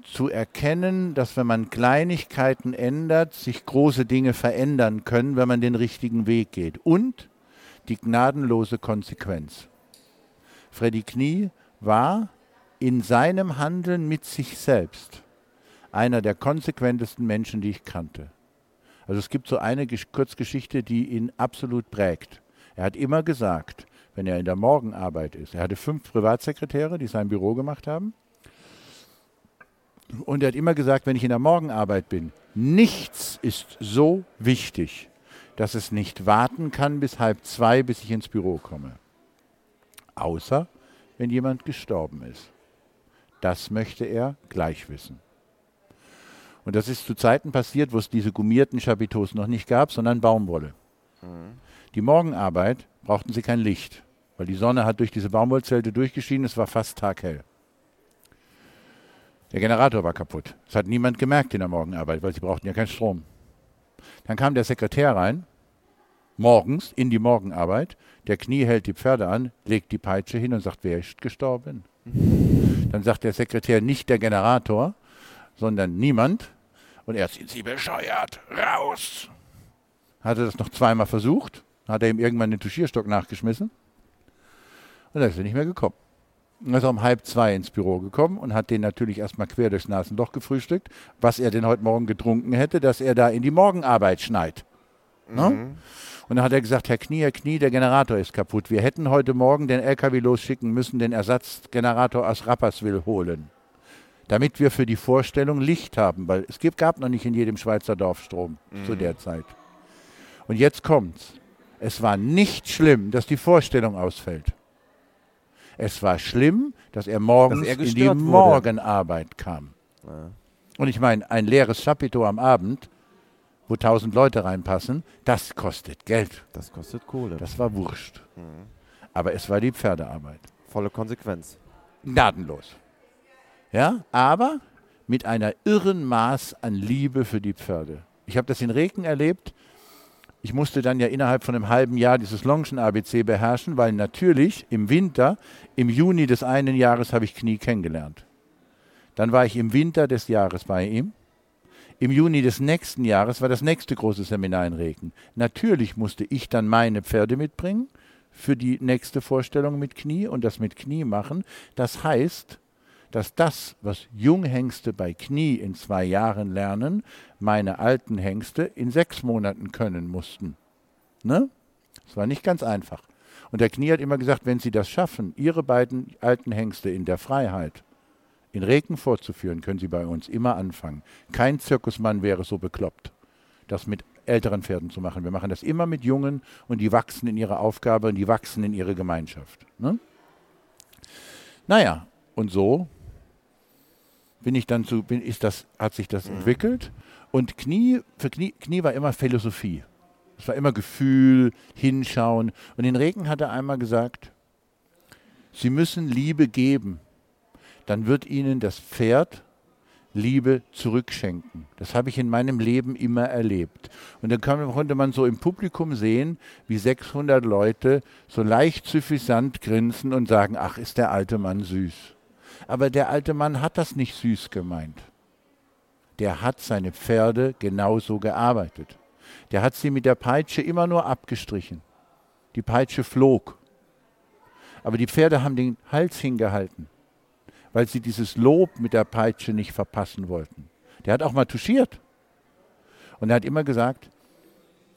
zu erkennen, dass wenn man Kleinigkeiten ändert, sich große Dinge verändern können, wenn man den richtigen Weg geht. Und die gnadenlose Konsequenz. Freddy Knie war in seinem Handeln mit sich selbst einer der konsequentesten Menschen, die ich kannte. Also es gibt so eine Kurzgeschichte, die ihn absolut prägt. Er hat immer gesagt, wenn er in der Morgenarbeit ist, er hatte fünf Privatsekretäre, die sein Büro gemacht haben, und er hat immer gesagt, wenn ich in der Morgenarbeit bin, nichts ist so wichtig, dass es nicht warten kann bis halb zwei, bis ich ins Büro komme. Außer wenn jemand gestorben ist. Das möchte er gleich wissen. Und das ist zu Zeiten passiert, wo es diese gummierten Chapiteaus noch nicht gab, sondern Baumwolle. Mhm. Die Morgenarbeit brauchten sie kein Licht, weil die Sonne hat durch diese Baumwollzelte durchgeschienen, es war fast taghell. Der Generator war kaputt. Das hat niemand gemerkt in der Morgenarbeit, weil sie brauchten ja keinen Strom. Dann kam der Sekretär rein, morgens in die Morgenarbeit. Der Knie hält die Pferde an, legt die Peitsche hin und sagt, wer ist gestorben? Dann sagt der Sekretär nicht der Generator, sondern niemand. Und er sind Sie bescheuert, raus! Hatte das noch zweimal versucht, hat er ihm irgendwann den Tuschierstock nachgeschmissen und dann ist er nicht mehr gekommen. Er ist um halb zwei ins Büro gekommen und hat den natürlich erstmal quer durchs Nasenloch gefrühstückt, was er denn heute Morgen getrunken hätte, dass er da in die Morgenarbeit schneit. Ne? Mhm. Ne? Und dann hat er gesagt, Herr Knie, Herr Knie, der Generator ist kaputt. Wir hätten heute Morgen den LKW losschicken müssen, den Ersatzgenerator aus Rapperswil holen, damit wir für die Vorstellung Licht haben, weil es gab noch nicht in jedem Schweizer Dorf Strom mhm. zu der Zeit. Und jetzt kommt's. Es war nicht schlimm, dass die Vorstellung ausfällt. Es war schlimm, dass er morgens dass er in die wurde. Morgenarbeit kam. Ja. Und ich meine, ein leeres Chapiteau am Abend, wo tausend Leute reinpassen, das kostet Geld. Das kostet Kohle. Das war Wurscht. Mhm. Aber es war die Pferdearbeit. Volle Konsequenz. Gnadenlos. Ja, aber mit einer irren Maß an Liebe für die Pferde. Ich habe das in Reken erlebt. Ich musste dann ja innerhalb von einem halben Jahr dieses Longchen ABC beherrschen, weil natürlich im Winter, im Juni des einen Jahres habe ich Knie kennengelernt. Dann war ich im Winter des Jahres bei ihm. Im Juni des nächsten Jahres war das nächste große Seminar in Reken. Natürlich musste ich dann meine Pferde mitbringen für die nächste Vorstellung mit Knie und das mit Knie machen. Das heißt, dass das, was Junghengste bei Knie in zwei Jahren lernen, meine alten Hengste in sechs Monaten können mussten. Ne? Das war nicht ganz einfach. Und der Knie hat immer gesagt, wenn Sie das schaffen, Ihre beiden alten Hengste in der Freiheit in Regen vorzuführen, können Sie bei uns immer anfangen. Kein Zirkusmann wäre so bekloppt, das mit älteren Pferden zu machen. Wir machen das immer mit Jungen und die wachsen in ihrer Aufgabe und die wachsen in ihre Gemeinschaft. Ne? Naja, und so bin ich dann zu, bin, ist das, hat sich das mhm. entwickelt. Und Knie, für Knie, Knie war immer Philosophie. Es war immer Gefühl, Hinschauen. Und in Regen hat er einmal gesagt, Sie müssen Liebe geben. Dann wird Ihnen das Pferd Liebe zurückschenken. Das habe ich in meinem Leben immer erlebt. Und dann konnte man so im Publikum sehen, wie 600 Leute so leicht suffisant grinsen und sagen, ach, ist der alte Mann süß. Aber der alte Mann hat das nicht süß gemeint. Der hat seine Pferde genauso gearbeitet. Der hat sie mit der Peitsche immer nur abgestrichen. Die Peitsche flog. Aber die Pferde haben den Hals hingehalten, weil sie dieses Lob mit der Peitsche nicht verpassen wollten. Der hat auch mal touchiert. Und er hat immer gesagt,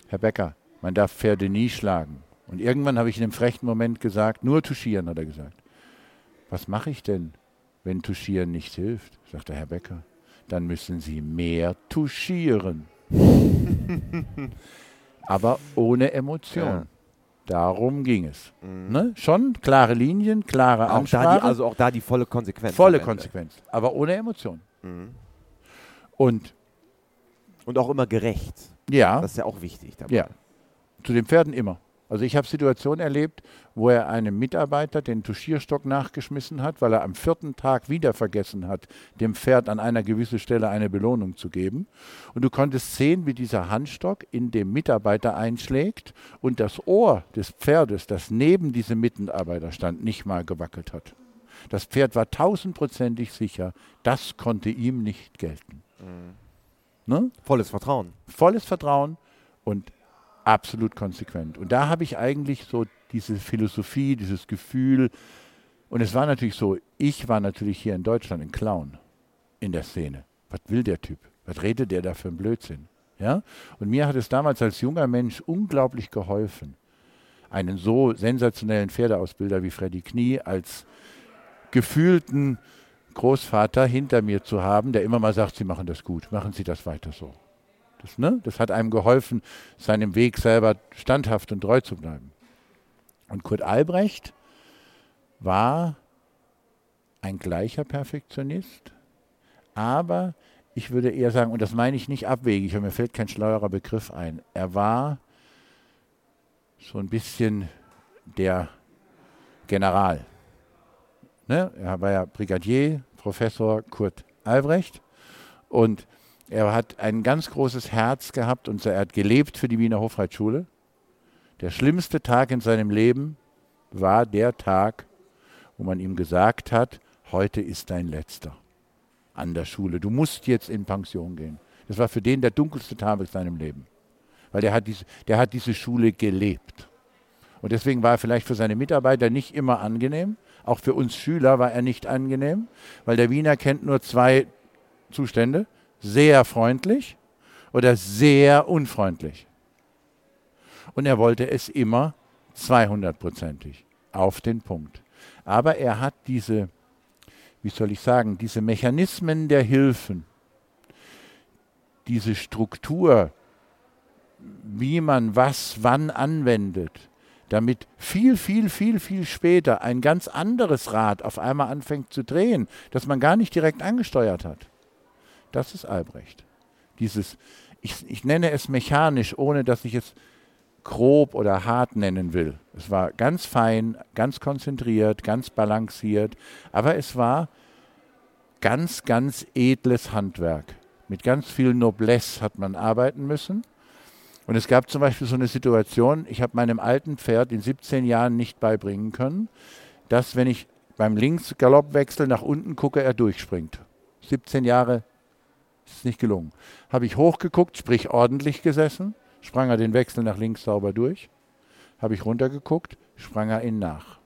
Herr Becker, man darf Pferde nie schlagen. Und irgendwann habe ich in einem frechen Moment gesagt, nur touchieren, hat er gesagt. Was mache ich denn? Wenn Tuschieren nicht hilft, sagt der Herr Becker, dann müssen Sie mehr tuschieren. Aber ohne Emotion. Ja. Darum ging es. Mhm. Ne? Schon klare Linien, klare auch Ansprache. Die, also auch da die volle Konsequenz. Volle Konsequenz, aber ohne Emotion. Mhm. Und, und auch immer gerecht. Ja. Das ist ja auch wichtig dabei. Ja. Zu den Pferden immer. Also ich habe Situationen erlebt, wo er einem Mitarbeiter den Tuschierstock nachgeschmissen hat, weil er am vierten Tag wieder vergessen hat, dem Pferd an einer gewissen Stelle eine Belohnung zu geben. Und du konntest sehen, wie dieser Handstock in dem Mitarbeiter einschlägt und das Ohr des Pferdes, das neben diesem Mitarbeiter stand, nicht mal gewackelt hat. Das Pferd war tausendprozentig sicher, das konnte ihm nicht gelten. Mhm. Ne? Volles Vertrauen. Volles Vertrauen und absolut konsequent. Und da habe ich eigentlich so diese Philosophie, dieses Gefühl. Und es war natürlich so, ich war natürlich hier in Deutschland ein Clown in der Szene. Was will der Typ? Was redet der da für ein Blödsinn? Ja? Und mir hat es damals als junger Mensch unglaublich geholfen, einen so sensationellen Pferdeausbilder wie Freddy Knie als gefühlten Großvater hinter mir zu haben, der immer mal sagt, Sie machen das gut, machen Sie das weiter so. Das, ne? das hat einem geholfen, seinem Weg selber standhaft und treu zu bleiben. Und Kurt Albrecht war ein gleicher Perfektionist, aber ich würde eher sagen, und das meine ich nicht abwegig, und mir fällt kein schleuerer Begriff ein, er war so ein bisschen der General. Ne? Er war ja Brigadier, Professor Kurt Albrecht und er hat ein ganz großes Herz gehabt und er hat gelebt für die Wiener Hofreitschule. Der schlimmste Tag in seinem Leben war der Tag, wo man ihm gesagt hat, heute ist dein letzter an der Schule. Du musst jetzt in Pension gehen. Das war für den der dunkelste Tag in seinem Leben. Weil der hat, diese, der hat diese Schule gelebt. Und deswegen war er vielleicht für seine Mitarbeiter nicht immer angenehm. Auch für uns Schüler war er nicht angenehm, weil der Wiener kennt nur zwei Zustände sehr freundlich oder sehr unfreundlich. Und er wollte es immer 200-prozentig auf den Punkt. Aber er hat diese, wie soll ich sagen, diese Mechanismen der Hilfen, diese Struktur, wie man was wann anwendet, damit viel, viel, viel, viel später ein ganz anderes Rad auf einmal anfängt zu drehen, das man gar nicht direkt angesteuert hat. Das ist Albrecht. Dieses, ich, ich nenne es mechanisch, ohne dass ich es grob oder hart nennen will. Es war ganz fein, ganz konzentriert, ganz balanciert, aber es war ganz, ganz edles Handwerk. Mit ganz viel Noblesse hat man arbeiten müssen. Und es gab zum Beispiel so eine Situation, ich habe meinem alten Pferd in 17 Jahren nicht beibringen können, dass wenn ich beim Linksgaloppwechsel nach unten gucke, er durchspringt. 17 Jahre ist nicht gelungen. Habe ich hochgeguckt, sprich ordentlich gesessen, sprang er den Wechsel nach links sauber durch. Habe ich runtergeguckt, sprang er ihn nach.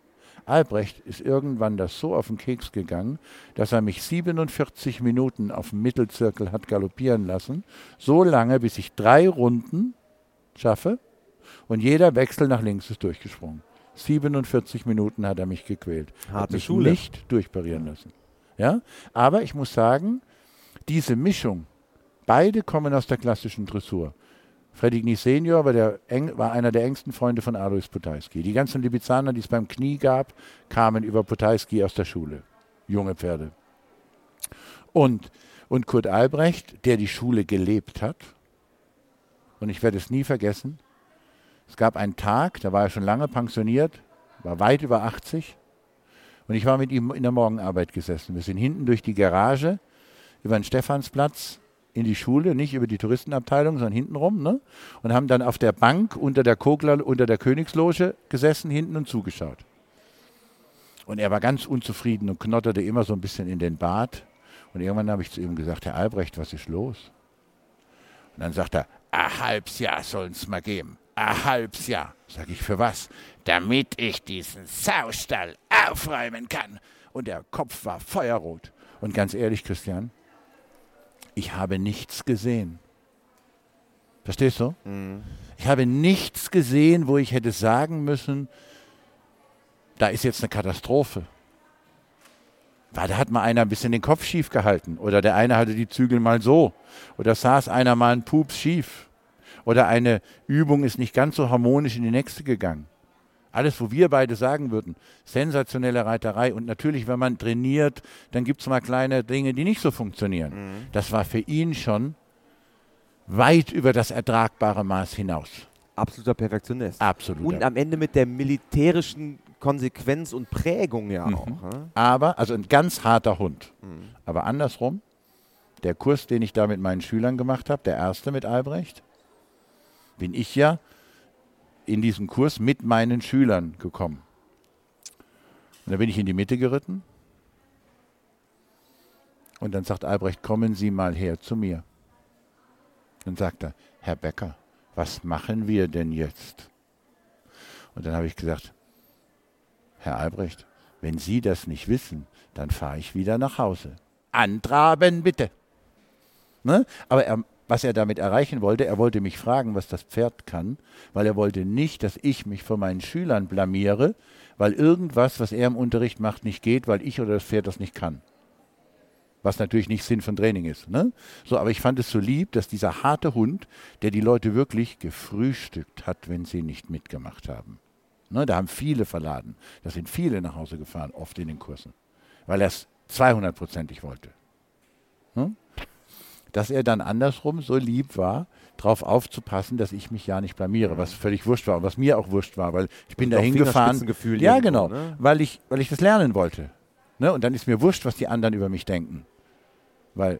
Albrecht ist irgendwann das so auf den Keks gegangen, dass er mich 47 Minuten auf dem Mittelzirkel hat galoppieren lassen, so lange, bis ich drei Runden schaffe und jeder Wechsel nach links ist durchgesprungen. 47 Minuten hat er mich gequält. Harte hat mich Schule. nicht durchparieren lassen. Ja? Aber ich muss sagen, diese Mischung, beide kommen aus der klassischen Dressur. Freddy Knie Senior war, der, war, einer der engsten Freunde von Alois Potajski. Die ganzen Libizaner, die es beim Knie gab, kamen über Potajski aus der Schule. Junge Pferde. Und, und Kurt Albrecht, der die Schule gelebt hat, und ich werde es nie vergessen, es gab einen Tag, da war er schon lange pensioniert, war weit über 80, und ich war mit ihm in der Morgenarbeit gesessen. Wir sind hinten durch die Garage über den Stephansplatz in die Schule, nicht über die Touristenabteilung, sondern hintenrum, ne? Und haben dann auf der Bank unter der Kogler, unter der Königsloge gesessen, hinten und zugeschaut. Und er war ganz unzufrieden und knotterte immer so ein bisschen in den Bart. Und irgendwann habe ich zu ihm gesagt, Herr Albrecht, was ist los? Und dann sagt er, ein halbes Jahr sollen es mal geben. Ein halbes Jahr. Sag ich, für was? Damit ich diesen Saustall aufräumen kann. Und der Kopf war feuerrot. Und ganz ehrlich, Christian, ich habe nichts gesehen. Verstehst du? Mhm. Ich habe nichts gesehen, wo ich hätte sagen müssen, da ist jetzt eine Katastrophe. Weil da hat mal einer ein bisschen den Kopf schief gehalten. Oder der eine hatte die Zügel mal so. Oder saß einer mal einen Pups schief. Oder eine Übung ist nicht ganz so harmonisch in die nächste gegangen. Alles, wo wir beide sagen würden, sensationelle Reiterei. Und natürlich, wenn man trainiert, dann gibt es mal kleine Dinge, die nicht so funktionieren. Mhm. Das war für ihn schon weit über das ertragbare Maß hinaus. Absoluter Perfektionist. Absolut. Und am Ende mit der militärischen Konsequenz und Prägung ja mhm. auch. Ne? Aber, also ein ganz harter Hund. Mhm. Aber andersrum, der Kurs, den ich da mit meinen Schülern gemacht habe, der erste mit Albrecht, bin ich ja in diesen Kurs mit meinen Schülern gekommen. Und da bin ich in die Mitte geritten Und dann sagt Albrecht, kommen Sie mal her zu mir. Dann sagt er, Herr Becker, was machen wir denn jetzt? Und dann habe ich gesagt, Herr Albrecht, wenn Sie das nicht wissen, dann fahre ich wieder nach Hause. Antraben bitte. Ne? Aber er, was er damit erreichen wollte, er wollte mich fragen, was das Pferd kann, weil er wollte nicht, dass ich mich vor meinen Schülern blamiere, weil irgendwas, was er im Unterricht macht, nicht geht, weil ich oder das Pferd das nicht kann. Was natürlich nicht Sinn von Training ist. Ne? So, aber ich fand es so lieb, dass dieser harte Hund, der die Leute wirklich gefrühstückt hat, wenn sie nicht mitgemacht haben. Ne, da haben viele verladen. Da sind viele nach Hause gefahren, oft in den Kursen, weil er es 200-prozentig wollte. Ne? Dass er dann andersrum so lieb war, darauf aufzupassen, dass ich mich ja nicht blamiere, was völlig wurscht war und was mir auch wurscht war, weil ich bin da hingefahren. Ja, genau, ne? weil, ich, weil ich das lernen wollte. Ne? Und dann ist mir wurscht, was die anderen über mich denken. Weil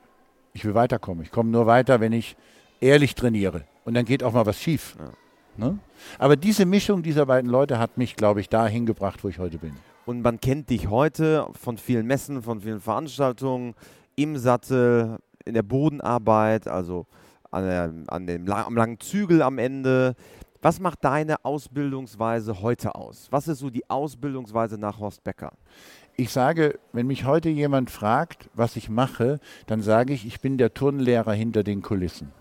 ich will weiterkommen. Ich komme nur weiter, wenn ich ehrlich trainiere. Und dann geht auch mal was schief. Ja. Ne? Aber diese Mischung dieser beiden Leute hat mich, glaube ich, dahin gebracht, wo ich heute bin. Und man kennt dich heute von vielen Messen, von vielen Veranstaltungen, im Sattel, in der Bodenarbeit, also an, der, an dem am langen Zügel am Ende. Was macht deine Ausbildungsweise heute aus? Was ist so die Ausbildungsweise nach Horst Becker? Ich sage, wenn mich heute jemand fragt, was ich mache, dann sage ich, ich bin der Turnlehrer hinter den Kulissen.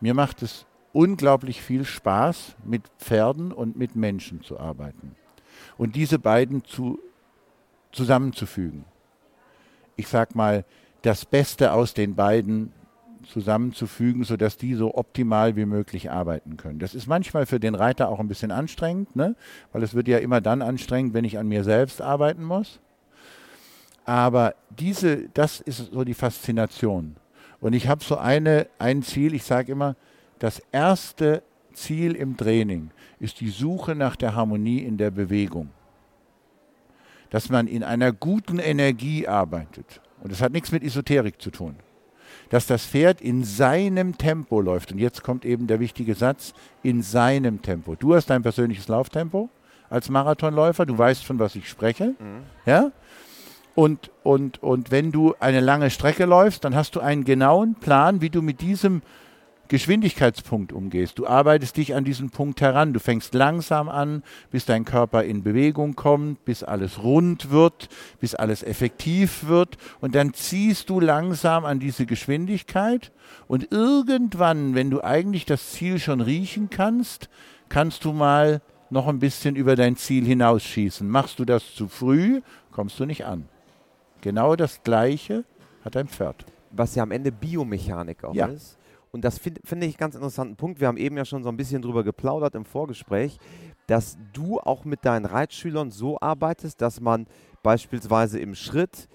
Mir macht es unglaublich viel Spaß, mit Pferden und mit Menschen zu arbeiten. Und diese beiden zu, zusammenzufügen. Ich sag mal, das Beste aus den beiden zusammenzufügen, sodass die so optimal wie möglich arbeiten können. Das ist manchmal für den Reiter auch ein bisschen anstrengend, ne? weil es wird ja immer dann anstrengend, wenn ich an mir selbst arbeiten muss. Aber diese, das ist so die Faszination. Und ich habe so eine, ein Ziel, ich sage immer, das erste Ziel im Training ist die Suche nach der Harmonie in der Bewegung. Dass man in einer guten Energie arbeitet. Und das hat nichts mit Esoterik zu tun. Dass das Pferd in seinem Tempo läuft. Und jetzt kommt eben der wichtige Satz, in seinem Tempo. Du hast dein persönliches Lauftempo als Marathonläufer, du weißt, von was ich spreche. Mhm. Ja? Und, und, und wenn du eine lange Strecke läufst, dann hast du einen genauen Plan, wie du mit diesem Geschwindigkeitspunkt umgehst. Du arbeitest dich an diesen Punkt heran. Du fängst langsam an, bis dein Körper in Bewegung kommt, bis alles rund wird, bis alles effektiv wird. Und dann ziehst du langsam an diese Geschwindigkeit. Und irgendwann, wenn du eigentlich das Ziel schon riechen kannst, kannst du mal noch ein bisschen über dein Ziel hinausschießen. Machst du das zu früh, kommst du nicht an. Genau das Gleiche hat ein Pferd. Was ja am Ende Biomechanik auch ja. ist und das finde find ich ganz interessanten Punkt. Wir haben eben ja schon so ein bisschen drüber geplaudert im Vorgespräch, dass du auch mit deinen Reitschülern so arbeitest, dass man beispielsweise im Schritt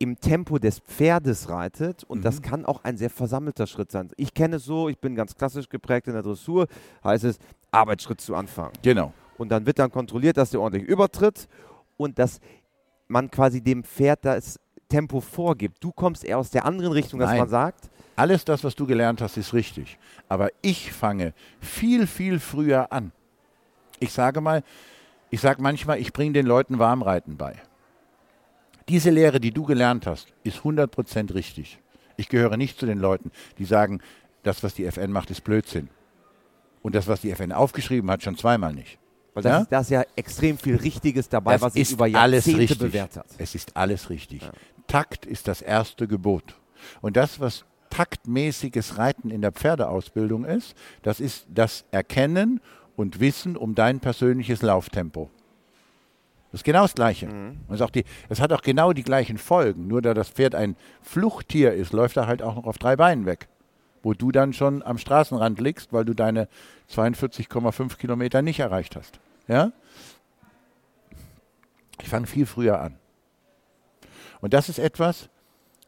im Tempo des Pferdes reitet und mhm. das kann auch ein sehr versammelter Schritt sein. Ich kenne es so, ich bin ganz klassisch geprägt in der Dressur, heißt es Arbeitsschritt zu Anfang. Genau. Und dann wird dann kontrolliert, dass der ordentlich übertritt und dass man quasi dem Pferd das Tempo vorgibt. Du kommst eher aus der anderen Richtung, dass Nein. man sagt, alles das, was du gelernt hast, ist richtig. Aber ich fange viel, viel früher an. Ich sage mal, ich sage manchmal, ich bringe den Leuten Warmreiten bei. Diese Lehre, die du gelernt hast, ist 100% richtig. Ich gehöre nicht zu den Leuten, die sagen, das, was die FN macht, ist Blödsinn. Und das, was die FN aufgeschrieben hat, schon zweimal nicht. Weil das, ja? ist, das ist ja extrem viel Richtiges dabei, das was sich über Jahrzehnte bewährt hat. Es ist alles richtig. Ja. Takt ist das erste Gebot. Und das, was taktmäßiges Reiten in der Pferdeausbildung ist. Das ist das Erkennen und Wissen um dein persönliches Lauftempo. Das ist genau das Gleiche. Mhm. Es, die, es hat auch genau die gleichen Folgen. Nur da das Pferd ein Fluchttier ist, läuft er halt auch noch auf drei Beinen weg. Wo du dann schon am Straßenrand liegst, weil du deine 42,5 Kilometer nicht erreicht hast. Ja? Ich fange viel früher an. Und das ist etwas,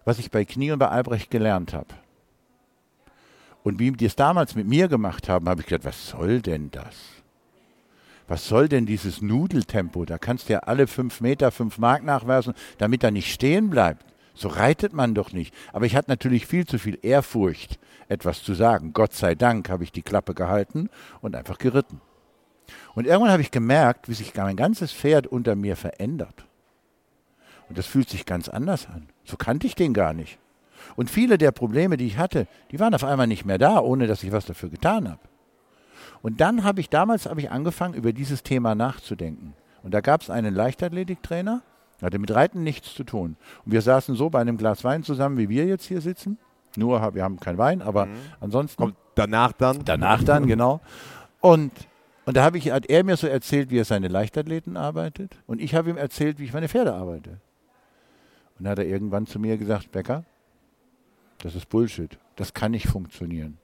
was ich bei Knie und bei Albrecht gelernt habe. Und wie die es damals mit mir gemacht haben, habe ich gedacht, was soll denn das? Was soll denn dieses Nudeltempo? Da kannst du ja alle fünf Meter fünf Mark nachwerfen, damit er nicht stehen bleibt. So reitet man doch nicht. Aber ich hatte natürlich viel zu viel Ehrfurcht, etwas zu sagen. Gott sei Dank habe ich die Klappe gehalten und einfach geritten. Und irgendwann habe ich gemerkt, wie sich mein ganzes Pferd unter mir verändert. Und das fühlt sich ganz anders an. So kannte ich den gar nicht. Und viele der Probleme, die ich hatte, die waren auf einmal nicht mehr da, ohne dass ich was dafür getan habe. Und dann habe ich damals habe ich angefangen, über dieses Thema nachzudenken. Und da gab es einen Leichtathletiktrainer, hatte mit Reiten nichts zu tun. Und wir saßen so bei einem Glas Wein zusammen, wie wir jetzt hier sitzen. Nur, wir haben keinen Wein, aber mhm. ansonsten. Kommt danach dann? Danach dann, genau. Und, und da ich, hat er mir so erzählt, wie er seine Leichtathleten arbeitet. Und ich habe ihm erzählt, wie ich meine Pferde arbeite. Und dann hat er irgendwann zu mir gesagt, Becker, das ist Bullshit. Das kann nicht funktionieren.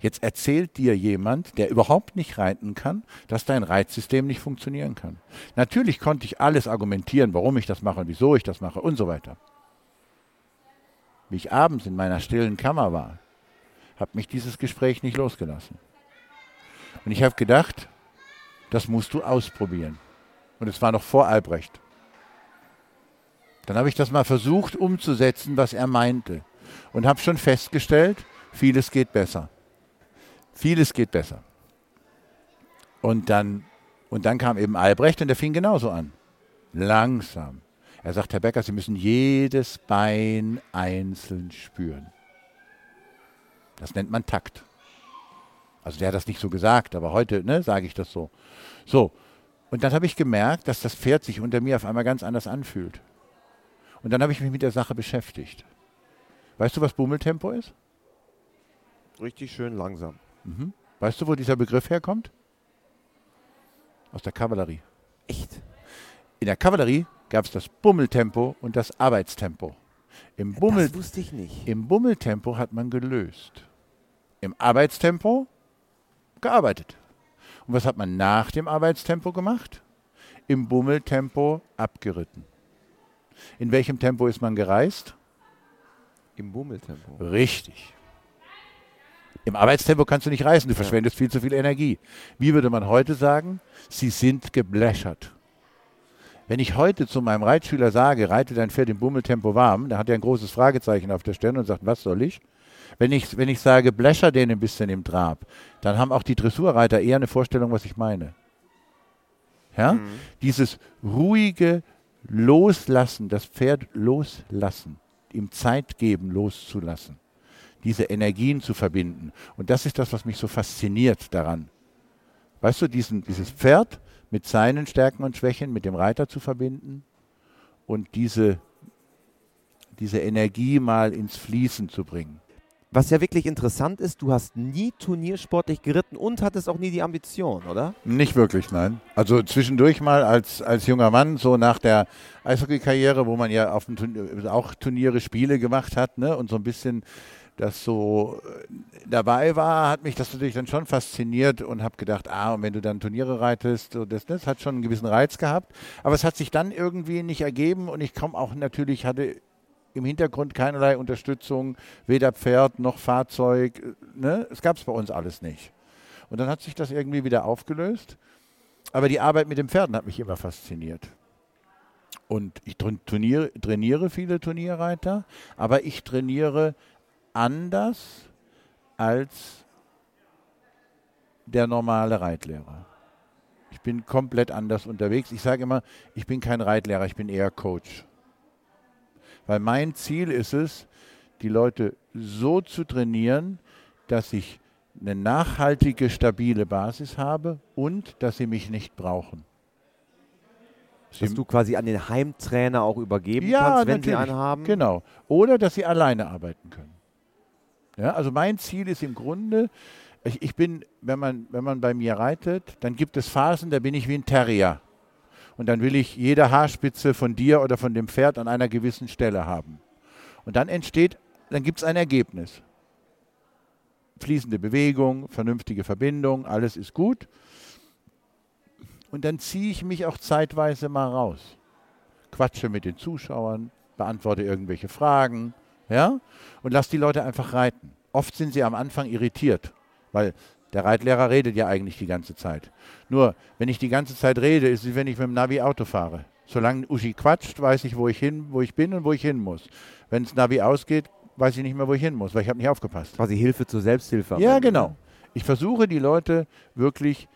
Jetzt erzählt dir jemand, der überhaupt nicht reiten kann, dass dein Reitsystem nicht funktionieren kann. Natürlich konnte ich alles argumentieren, warum ich das mache und wieso ich das mache und so weiter. Wie ich abends in meiner stillen Kammer war, hat mich dieses Gespräch nicht losgelassen. Und ich habe gedacht, das musst du ausprobieren. Und es war noch vor Albrecht. Dann habe ich das mal versucht umzusetzen, was er meinte. Und habe schon festgestellt, vieles geht besser. Vieles geht besser. Und dann, und dann kam eben Albrecht und der fing genauso an. Langsam. Er sagt, Herr Becker, Sie müssen jedes Bein einzeln spüren. Das nennt man Takt. Also der hat das nicht so gesagt, aber heute ne, sage ich das so. So, und dann habe ich gemerkt, dass das Pferd sich unter mir auf einmal ganz anders anfühlt. Und dann habe ich mich mit der Sache beschäftigt. Weißt du, was Bummeltempo ist? Richtig schön langsam. Mhm. Weißt du, wo dieser Begriff herkommt? Aus der Kavallerie. Echt? In der Kavallerie gab es das Bummeltempo und das Arbeitstempo. Im Bummel, das wusste ich nicht. Im Bummeltempo hat man gelöst. Im Arbeitstempo gearbeitet. Und was hat man nach dem Arbeitstempo gemacht? Im Bummeltempo abgeritten. In welchem Tempo ist man gereist? Im Bummeltempo. Richtig. Im Arbeitstempo kannst du nicht reisen, du verschwendest ja. viel zu viel Energie. Wie würde man heute sagen? Sie sind gebläschert. Wenn ich heute zu meinem Reitschüler sage, reite dein Pferd im Bummeltempo warm, dann hat er ein großes Fragezeichen auf der Stirn und sagt, was soll ich? Wenn ich, wenn ich sage, bläscher den ein bisschen im Trab, dann haben auch die Dressurreiter eher eine Vorstellung, was ich meine. Ja? Mhm. Dieses ruhige Loslassen, das Pferd loslassen, ihm Zeit geben, loszulassen diese Energien zu verbinden. Und das ist das, was mich so fasziniert daran. Weißt du, diesen, dieses Pferd mit seinen Stärken und Schwächen, mit dem Reiter zu verbinden und diese, diese Energie mal ins Fließen zu bringen. Was ja wirklich interessant ist, du hast nie turniersportlich geritten und hattest auch nie die Ambition, oder? Nicht wirklich, nein. Also zwischendurch mal als, als junger Mann, so nach der Eishockey-Karriere, wo man ja auf dem Turnier, auch Turniere, Spiele gemacht hat ne, und so ein bisschen das so äh, dabei war, hat mich das natürlich dann schon fasziniert und habe gedacht, ah, und wenn du dann Turniere reitest, so das, das hat schon einen gewissen Reiz gehabt. Aber es hat sich dann irgendwie nicht ergeben und ich komme auch natürlich, hatte im Hintergrund keinerlei Unterstützung, weder Pferd noch Fahrzeug. Ne? Es gab es bei uns alles nicht. Und dann hat sich das irgendwie wieder aufgelöst. Aber die Arbeit mit den Pferden hat mich immer fasziniert. Und ich trainiere, trainiere viele Turnierreiter, aber ich trainiere anders als der normale Reitlehrer. Ich bin komplett anders unterwegs. Ich sage immer, ich bin kein Reitlehrer, ich bin eher Coach. Weil mein Ziel ist es, die Leute so zu trainieren, dass ich eine nachhaltige, stabile Basis habe und dass sie mich nicht brauchen. Sie dass du quasi an den Heimtrainer auch übergeben ja, kannst, wenn natürlich. sie einen haben. Genau. Oder dass sie alleine arbeiten können. Ja, also mein Ziel ist im Grunde, ich, ich, bin, wenn man, wenn man bei mir reitet, dann gibt es Phasen, da bin ich wie ein Terrier. Und dann will ich jede Haarspitze von dir oder von dem Pferd an einer gewissen Stelle haben. Und dann entsteht, dann gibt es ein Ergebnis. Fließende Bewegung, vernünftige Verbindung, alles ist gut. Und dann ziehe ich mich auch zeitweise mal raus. Quatsche mit den Zuschauern, beantworte irgendwelche Fragen, ja, und lass die Leute einfach reiten. Oft sind sie am Anfang irritiert, weil der Reitlehrer redet ja eigentlich die ganze Zeit. Nur, wenn ich die ganze Zeit rede, ist es, wie wenn ich mit dem Navi Auto fahre. Solange Uschi quatscht, weiß ich, wo ich hin, wo ich bin und wo ich hin muss. Wenn das Navi ausgeht, weiß ich nicht mehr, wo ich hin muss, weil ich habe nicht aufgepasst. Quasi Hilfe zur Selbsthilfe. Ja, genau. Ich versuche die Leute wirklich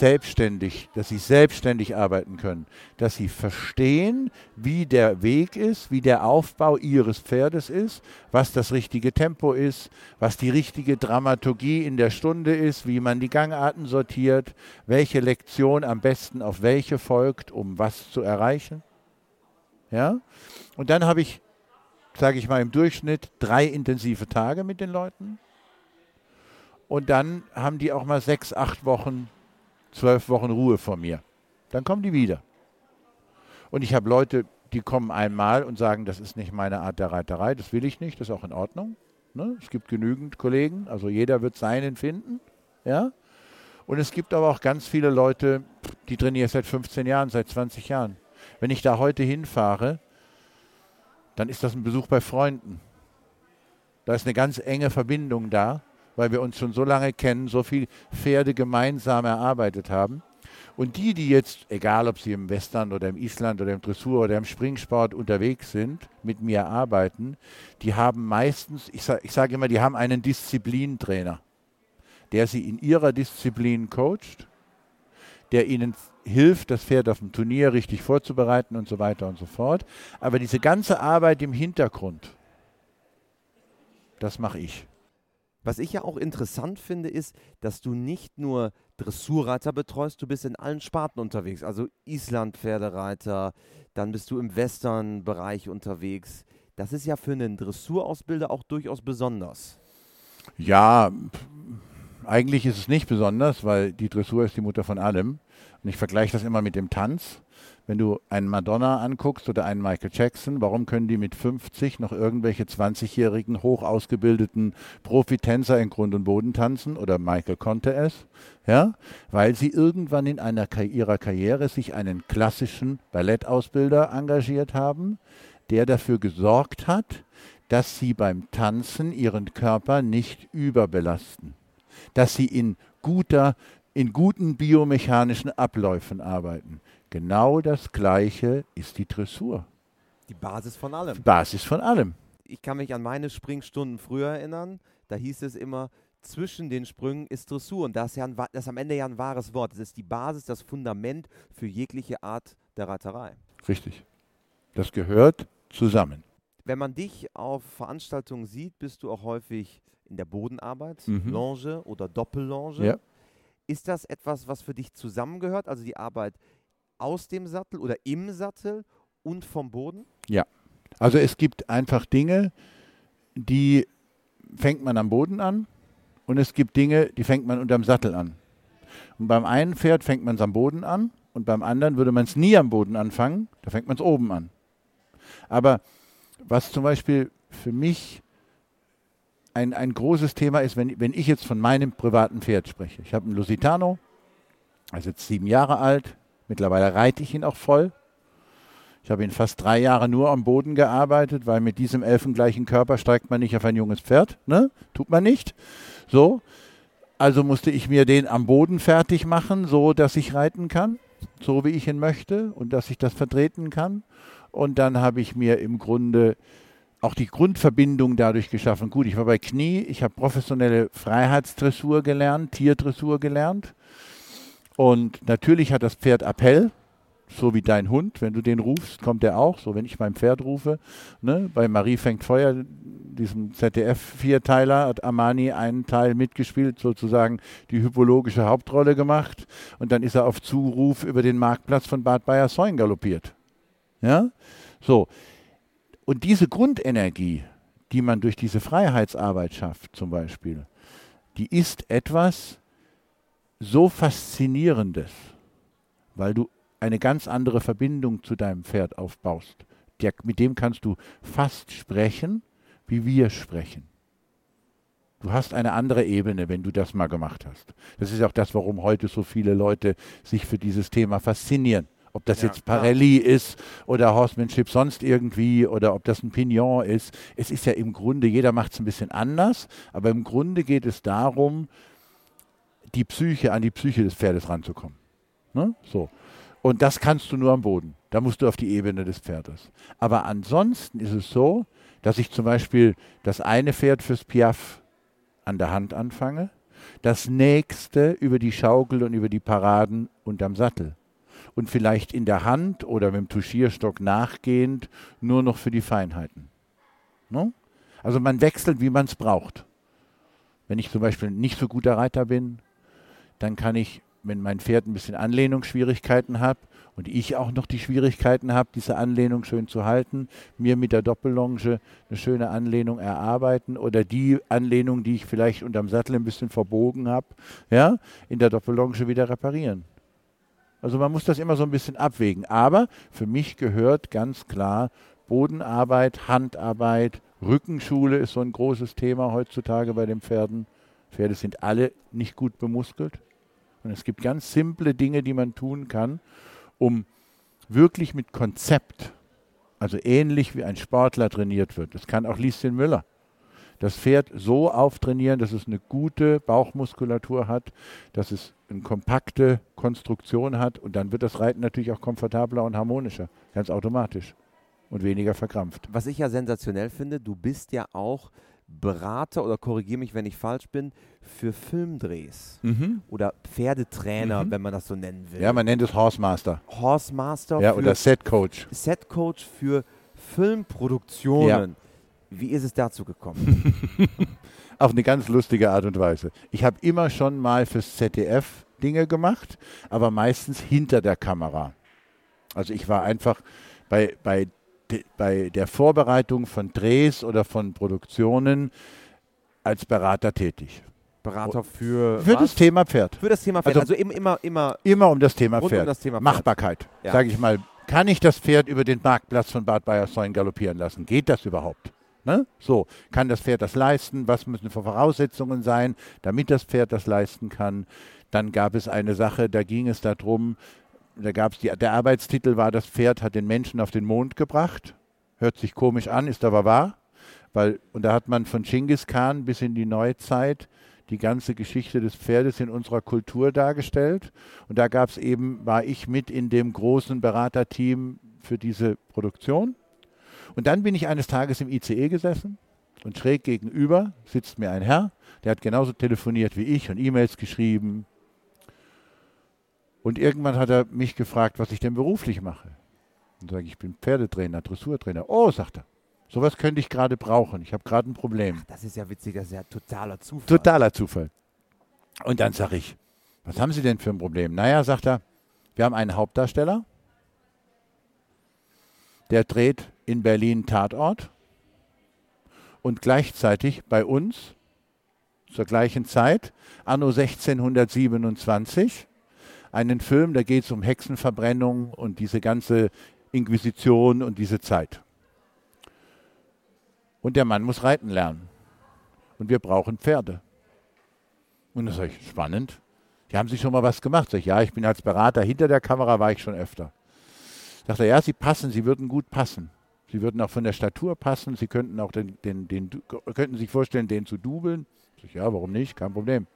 selbstständig, dass sie selbstständig arbeiten können, dass sie verstehen, wie der Weg ist, wie der Aufbau ihres Pferdes ist, was das richtige Tempo ist, was die richtige Dramaturgie in der Stunde ist, wie man die Gangarten sortiert, welche Lektion am besten auf welche folgt, um was zu erreichen. Ja? Und dann habe ich, sage ich mal, im Durchschnitt drei intensive Tage mit den Leuten. Und dann haben die auch mal sechs, acht Wochen zwölf Wochen Ruhe von mir. Dann kommen die wieder. Und ich habe Leute, die kommen einmal und sagen, das ist nicht meine Art der Reiterei, das will ich nicht, das ist auch in Ordnung. Ne? Es gibt genügend Kollegen, also jeder wird seinen finden. Ja? Und es gibt aber auch ganz viele Leute, die trainieren seit 15 Jahren, seit 20 Jahren. Wenn ich da heute hinfahre, dann ist das ein Besuch bei Freunden. Da ist eine ganz enge Verbindung da weil wir uns schon so lange kennen, so viele Pferde gemeinsam erarbeitet haben. Und die, die jetzt, egal ob sie im Western oder im Island oder im Dressur oder im Springsport unterwegs sind, mit mir arbeiten, die haben meistens, ich sage ich sag immer, die haben einen Disziplintrainer, der sie in ihrer Disziplin coacht, der ihnen hilft, das Pferd auf dem Turnier richtig vorzubereiten und so weiter und so fort. Aber diese ganze Arbeit im Hintergrund, das mache ich. Was ich ja auch interessant finde, ist, dass du nicht nur Dressurreiter betreust, du bist in allen Sparten unterwegs. Also Island-Pferdereiter, dann bist du im Western-Bereich unterwegs. Das ist ja für einen Dressurausbilder auch durchaus besonders. Ja, eigentlich ist es nicht besonders, weil die Dressur ist die Mutter von allem. Und ich vergleiche das immer mit dem Tanz wenn du einen Madonna anguckst oder einen Michael Jackson, warum können die mit 50 noch irgendwelche 20-jährigen, hoch ausgebildeten Profitänzer in Grund und Boden tanzen? Oder Michael konnte es? Ja, weil sie irgendwann in einer, ihrer Karriere sich einen klassischen Ballettausbilder engagiert haben, der dafür gesorgt hat, dass sie beim Tanzen ihren Körper nicht überbelasten, dass sie in guter in guten biomechanischen Abläufen arbeiten. Genau das Gleiche ist die Dressur. Die Basis von allem. Basis von allem. Ich kann mich an meine Springstunden früher erinnern. Da hieß es immer, zwischen den Sprüngen ist Dressur. Und das ist, ja ein, das ist am Ende ja ein wahres Wort. Das ist die Basis, das Fundament für jegliche Art der Reiterei. Richtig. Das gehört zusammen. Wenn man dich auf Veranstaltungen sieht, bist du auch häufig in der Bodenarbeit, Mhm. Longe oder Doppellonge. Ja. Ist das etwas, was für dich zusammengehört? Also die Arbeit aus dem Sattel oder im Sattel und vom Boden? Also es gibt einfach Dinge, die fängt man am Boden an und es gibt Dinge, die fängt man unterm Sattel an. Und beim einen Pferd fängt man es am Boden an und beim anderen würde man es nie am Boden anfangen, da fängt man es oben an. Aber was zum Beispiel für mich ein, ein großes Thema ist, wenn, wenn ich jetzt von meinem privaten Pferd spreche. Ich habe einen Lusitano, er ist jetzt sieben Jahre alt, mittlerweile reite ich ihn auch voll. Ich habe ihn fast drei Jahre nur am Boden gearbeitet, weil mit diesem elfengleichen Körper steigt man nicht auf ein junges Pferd. Ne? Tut man nicht. So. Also musste ich mir den am Boden fertig machen, so dass ich reiten kann, so wie ich ihn möchte und dass ich das vertreten kann. Und dann habe ich mir im Grunde auch die Grundverbindung dadurch geschaffen. Gut, ich war bei Knie, ich habe professionelle Freiheitsdressur gelernt, Tierdressur gelernt. Und natürlich hat das Pferd Appell, so wie dein Hund. Wenn du den rufst, kommt er auch. So, wenn ich mein Pferd rufe. Ne? Bei Marie fängt Feuer, diesem ZDF-Vierteiler, hat Armani einen Teil mitgespielt, sozusagen die hypologische Hauptrolle gemacht. Und dann ist er auf Zuruf über den Marktplatz von Bad Bayersoin galoppiert. Ja? So. Und diese Grundenergie, die man durch diese Freiheitsarbeit schafft, zum Beispiel, die ist etwas so Faszinierendes, weil du eine ganz andere Verbindung zu deinem Pferd aufbaust. Der, mit dem kannst du fast sprechen, wie wir sprechen. Du hast eine andere Ebene, wenn du das mal gemacht hast. Das ist auch das, warum heute so viele Leute sich für dieses Thema faszinieren. Ob das Ja, jetzt. Parelli ist oder Horsemanship sonst irgendwie oder ob das ein Pignon ist. Es ist ja im Grunde, jeder macht es ein bisschen anders, aber im Grunde geht es darum, die Psyche, an die Psyche des Pferdes ranzukommen. Ne? So. Und das kannst du nur am Boden. Da musst du auf die Ebene des Pferdes. Aber ansonsten ist es so, dass ich zum Beispiel das eine Pferd fürs Piaf an der Hand anfange Das nächste über die Schaukel und über die Paraden unterm Sattel. Und vielleicht in der Hand oder mit dem Tuschierstock nachgehend nur noch für die Feinheiten. No? Also man wechselt, wie man es braucht. Wenn ich zum Beispiel nicht so guter Reiter bin, dann kann ich, wenn mein Pferd ein bisschen Anlehnungsschwierigkeiten hat und ich auch noch die Schwierigkeiten habe, diese Anlehnung schön zu halten, mir mit der Doppellonge eine schöne Anlehnung erarbeiten oder die Anlehnung, die ich vielleicht unterm Sattel ein bisschen verbogen habe, ja, in der Doppellonge wieder reparieren. Also man muss das immer so ein bisschen abwägen. Aber für mich gehört ganz klar Bodenarbeit, Handarbeit, Rückenschule ist so ein großes Thema heutzutage bei den Pferden. Pferde sind alle nicht gut bemuskelt. Und es gibt ganz simple Dinge, die man tun kann, um wirklich mit Konzept, also ähnlich wie ein Sportler trainiert wird. Das kann auch Lieschen Müller. Das Pferd so auftrainieren, dass es eine gute Bauchmuskulatur hat, dass es eine kompakte Konstruktion hat und dann wird das Reiten natürlich auch komfortabler und harmonischer, ganz automatisch und weniger verkrampft. Was ich ja sensationell finde, du bist ja auch Berater oder korrigiere mich, wenn ich falsch bin, für Filmdrehs Mhm. oder Pferdetrainer, Mhm. wenn man das so nennen will. Ja, man nennt es Horsemaster. Horsemaster Ja, oder Setcoach. Setcoach für Filmproduktionen. Wie ist es dazu gekommen? Auf eine ganz lustige Art und Weise. Ich habe immer schon mal fürs ZDF Dinge gemacht, aber meistens hinter der Kamera. Also ich war einfach bei, bei, de, bei der Vorbereitung von Drehs oder von Produktionen als Berater tätig. Berater für Für was? das Thema Pferd. Für das Thema Pferd. Also, Also- immer, immer, immer Immer um das Thema Pferd. um das Thema Pferd. Machbarkeit. Ja. Sage ich mal, kann ich das Pferd über den Marktplatz von Bad Bayersoin galoppieren lassen? Geht das überhaupt? Ne? So, kann das Pferd das leisten? Was müssen Voraussetzungen sein, damit das Pferd das leisten kann? Dann gab es eine Sache, da ging es darum, da gab es der Arbeitstitel war, das Pferd hat den Menschen auf den Mond gebracht. Hört sich komisch an, ist aber wahr. Weil, und da hat man von Genghis Khan bis in die Neuzeit die ganze Geschichte des Pferdes in unserer Kultur dargestellt. Und da gab es eben, war ich mit in dem großen Beraterteam für diese Produktion. Und dann bin ich eines Tages im ICE gesessen und schräg gegenüber sitzt mir ein Herr, der hat genauso telefoniert wie ich und E-Mails geschrieben. Und irgendwann hat er mich gefragt, was ich denn beruflich mache. Und sage ich, ich bin Pferdetrainer, Dressurtrainer. Oh, sagt er, sowas könnte ich gerade brauchen. Ich habe gerade ein Problem. Das ist ja witzig, das ist ja totaler Zufall. Totaler Zufall. Und dann sage ich, was haben Sie denn für ein Problem? Naja, sagt er, wir haben einen Hauptdarsteller, der dreht in Berlin Tatort und gleichzeitig bei uns zur gleichen Zeit, anno 1627, einen Film, da geht es um Hexenverbrennung und diese ganze Inquisition und diese Zeit. Und der Mann muss reiten lernen. Und wir brauchen Pferde. Und das ich, spannend. Die haben Sie schon mal was gemacht? Sag ich, ja, ich bin als Berater hinter der Kamera, war ich schon öfter. Sagt er, ja, Sie passen, Sie würden gut passen. Sie würden auch von der Statur passen, Sie könnten auch den, den, den, könnten sich vorstellen, den zu dubeln. Ich, ja, warum nicht? Kein Problem.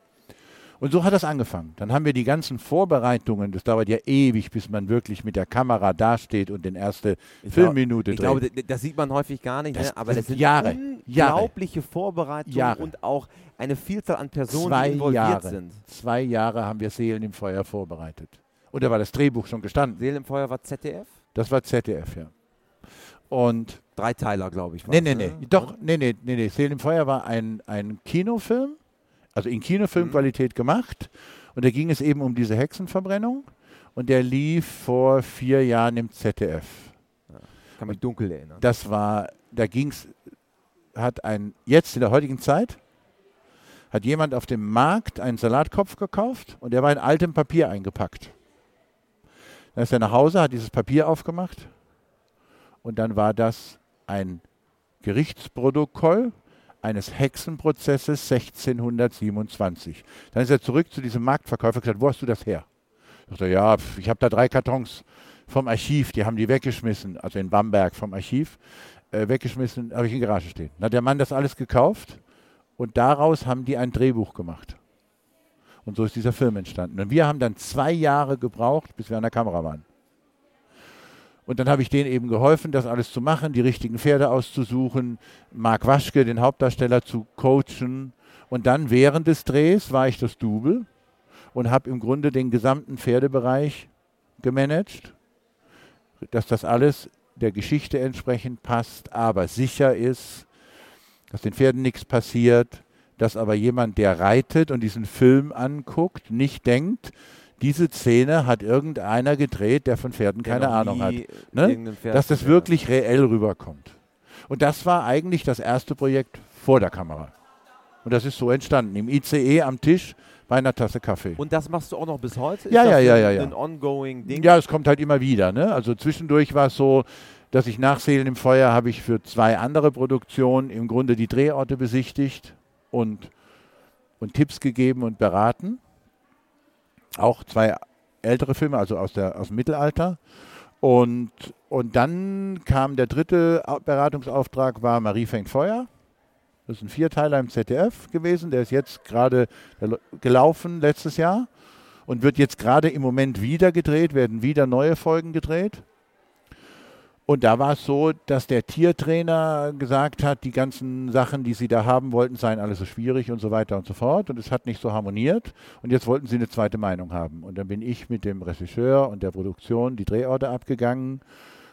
Und so hat das angefangen. Dann haben wir die ganzen Vorbereitungen, das dauert ja ewig, bis man wirklich mit der Kamera dasteht und den erste Ich Filmminute Ich dreht. glaube, d- das sieht man häufig gar nicht, Das- ne? aber das das sind Jahre, Jahre. unglaubliche Vorbereitungen Jahre. und auch eine Vielzahl an Personen, Zwei die involviert Jahre. sind. Zwei Jahre haben wir Seelen im Feuer vorbereitet. Und da war das Drehbuch schon gestanden. Seelen im Feuer war ZDF? Das war ZDF, ja. Und Dreiteiler, glaube ich. Nee, nee, nee. ne? Doch, nee, nee, nee, nee. Seelen im Feuer war ein, ein Kinofilm, also in Kinofilmqualität gemacht. Und da ging es eben um diese Hexenverbrennung. Und der lief vor vier Jahren im ZDF. Kann mich dunkel erinnern. Das war, da ging es, hat ein, jetzt in der heutigen Zeit, hat jemand auf dem Markt einen Salatkopf gekauft und der war in altem Papier eingepackt. Dann ist er nach Hause, hat dieses Papier aufgemacht und dann war das ein Gerichtsprotokoll eines Hexenprozesses 1627. Dann ist er zurück zu diesem Marktverkäufer und gesagt, wo hast du das her? Sagt er, ja, ich habe da drei Kartons vom Archiv, die haben die weggeschmissen, also in Bamberg vom Archiv, äh, weggeschmissen, habe ich in der Garage stehen. Dann hat der Mann das alles gekauft und daraus haben die ein Drehbuch gemacht. Und so ist dieser Film entstanden. Und wir haben dann zwei Jahre gebraucht, bis wir an der Kamera waren. Und dann habe ich denen eben geholfen, das alles zu machen, die richtigen Pferde auszusuchen, Marc Waschke, den Hauptdarsteller, zu coachen Und dann während des Drehs war ich das Double und habe im Grunde den gesamten Pferdebereich gemanagt, dass das alles der Geschichte entsprechend passt, aber sicher ist, dass den Pferden nichts passiert, dass aber jemand, der reitet und diesen Film anguckt, nicht denkt, diese Szene hat irgendeiner gedreht, der von Pferden Der keine Ahnung hat. Ne? Pferd Dass das wirklich reell rüberkommt. Und das war eigentlich das erste Projekt vor der Kamera. Und das ist so entstanden, im ICE am Tisch bei einer Tasse Kaffee. Und das machst du auch noch bis heute? Ja, ist ja, ja, ein, ja, ja. ein ongoing Ding? Ja, es kommt halt immer wieder. Ne? Also zwischendurch war es so, dass ich nach Seelen im Feuer habe ich für zwei andere Produktionen im Grunde die Drehorte besichtigt und, und Tipps gegeben und beraten. Auch zwei ältere Filme, also aus, der, aus dem Mittelalter. Und, und dann kam der dritte Au- Beratungsauftrag, war Marie fängt Feuer. Das ist ein Vierteiler im ZDF gewesen. Der ist jetzt gerade gel- gelaufen letztes Jahr und wird jetzt gerade im Moment wieder gedreht, werden wieder neue Folgen gedreht. Und da war es so, dass der Tiertrainer gesagt hat, die ganzen Sachen, die sie da haben wollten, seien alles so schwierig und so weiter und so fort. Und es hat nicht so harmoniert. Und jetzt wollten sie eine zweite Meinung haben. Und dann bin ich mit dem Regisseur und der Produktion die Drehorte abgegangen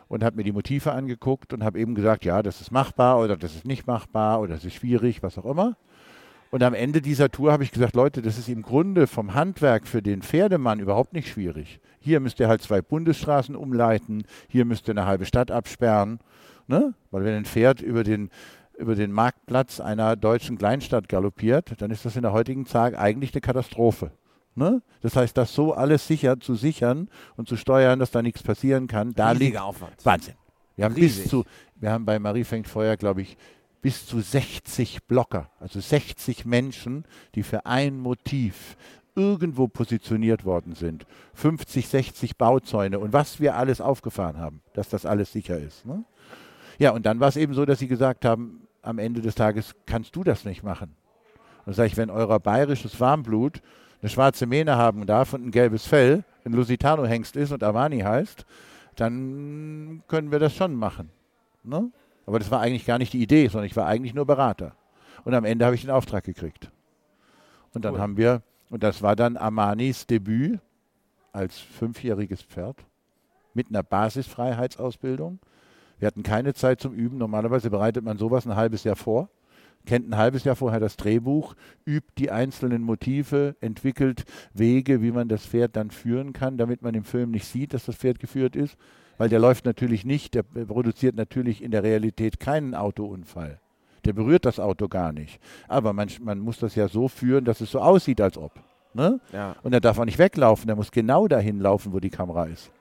und habe mir die Motive angeguckt und habe eben gesagt, ja, das ist machbar oder das ist nicht machbar oder das ist schwierig, was auch immer. Und am Ende dieser Tour habe ich gesagt, Leute, das ist im Grunde vom Handwerk für den Pferdemann überhaupt nicht schwierig. Hier müsst ihr halt zwei Bundesstraßen umleiten, hier müsst ihr eine halbe Stadt absperren. Ne? Weil wenn ein Pferd über den, über den Marktplatz einer deutschen Kleinstadt galoppiert, dann ist das in der heutigen Zeit eigentlich eine Katastrophe. Ne? Das heißt, das so alles sicher zu sichern und zu steuern, dass da nichts passieren kann, da liegt Riesiger Aufwand. Wahnsinn. Wir haben Riesig. bis zu, wir haben bei Marie fängt Feuer, glaube ich, bis zu 60 Blocker, also 60 Menschen, die für ein Motiv irgendwo positioniert worden sind. 50, 60 Bauzäune und was wir alles aufgefahren haben, dass das alles sicher ist. Ne? Ja, und dann war es eben so, dass sie gesagt haben, am Ende des Tages kannst du das nicht machen. Und sage ich, wenn euer bayerisches Warmblut eine schwarze Mähne haben darf und ein gelbes Fell, ein Lusitano-Hengst ist und Armani heißt, dann können wir das schon machen. Ne? Aber das war eigentlich gar nicht die Idee, sondern ich war eigentlich nur Berater. Und am Ende habe ich den Auftrag gekriegt. Und dann Cool. haben wir, und das war dann Armanis Debüt als fünfjähriges Pferd mit einer Basisfreiheitsausbildung. Wir hatten keine Zeit zum Üben. Normalerweise bereitet man sowas ein halbes Jahr vor, kennt ein halbes Jahr vorher das Drehbuch, übt die einzelnen Motive, entwickelt Wege, wie man das Pferd dann führen kann, damit man im Film nicht sieht, dass das Pferd geführt ist. Weil der läuft natürlich nicht, der produziert natürlich in der Realität keinen Autounfall. Der berührt das Auto gar nicht. Aber man, man muss das ja so führen, dass es so aussieht, als ob. Ne? Ja. Und er darf auch nicht weglaufen, der muss genau dahin laufen, wo die Kamera ist.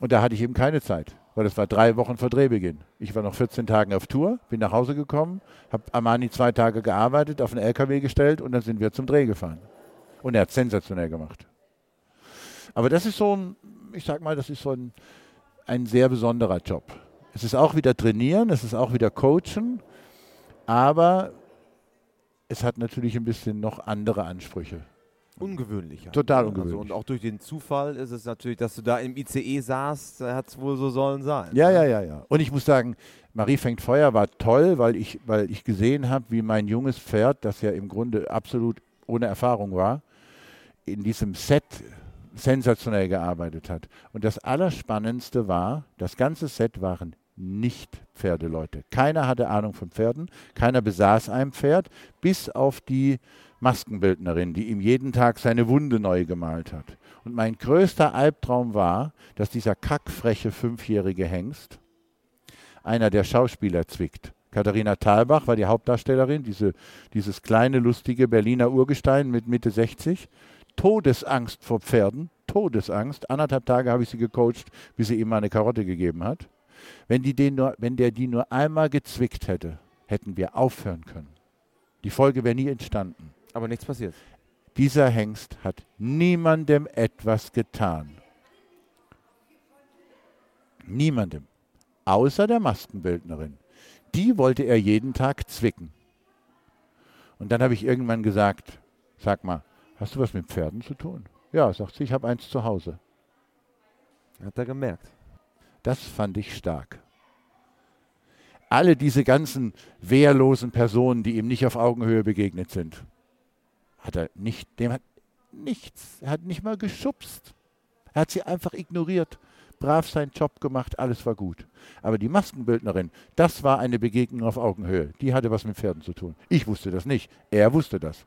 Und da hatte ich eben keine Zeit, weil das war drei Wochen vor Drehbeginn. Ich war noch 14 Tage auf Tour, bin nach Hause gekommen, habe Armani zwei Tage gearbeitet, auf einen LKW gestellt und dann sind wir zum Dreh gefahren. Und er hat sensationell gemacht. Aber das ist so ein, ich sag mal, das ist so ein, ein sehr besonderer Job. Es ist auch wieder trainieren, es ist auch wieder coachen, aber es hat natürlich ein bisschen noch andere Ansprüche. Ungewöhnlicher. Total Also, ungewöhnlich. und auch durch den Zufall ist es natürlich, dass du da im ICE saßt, hat es wohl so sollen sein. Ja, ja, ja, ja. Und ich muss sagen, Marie fängt Feuer war toll, weil ich, weil ich gesehen habe, wie mein junges Pferd, das ja im Grunde absolut ohne Erfahrung war, in diesem Set sensationell gearbeitet hat. Und das Allerspannendste war, das ganze Set waren nicht Pferdeleute. Keiner hatte Ahnung von Pferden, keiner besaß ein Pferd, bis auf die Maskenbildnerin, die ihm jeden Tag seine Wunde neu gemalt hat. Und mein größter Albtraum war, dass dieser kackfreche fünfjährige Hengst einer der Schauspieler zwickt. Katharina Thalbach war die Hauptdarstellerin, diese, dieses kleine, lustige Berliner Urgestein mit Mitte 60. Todesangst vor Pferden, Todesangst. Anderthalb Tage habe ich sie gecoacht, bis sie ihm eine Karotte gegeben hat. Wenn, die den nur, wenn der die nur einmal gezwickt hätte, hätten wir aufhören können. Die Folge wäre nie entstanden. Aber nichts passiert. Dieser Hengst hat niemandem etwas getan. Niemandem. Außer der Maskenbildnerin. Die wollte er jeden Tag zwicken. Und dann habe ich irgendwann gesagt, sag mal, hast du was mit Pferden zu tun? Ja, sagt sie, ich habe eins zu Hause. Hat er gemerkt. Das fand ich stark. alle diese ganzen wehrlosen Personen, die ihm nicht auf Augenhöhe begegnet sind, hat er nicht, dem hat nichts, er hat nicht mal geschubst. Er hat sie einfach ignoriert, brav seinen Job gemacht, alles war gut. Aber die Maskenbildnerin, das war eine Begegnung auf Augenhöhe. Die hatte was mit Pferden zu tun. Ich wusste das nicht, er wusste das.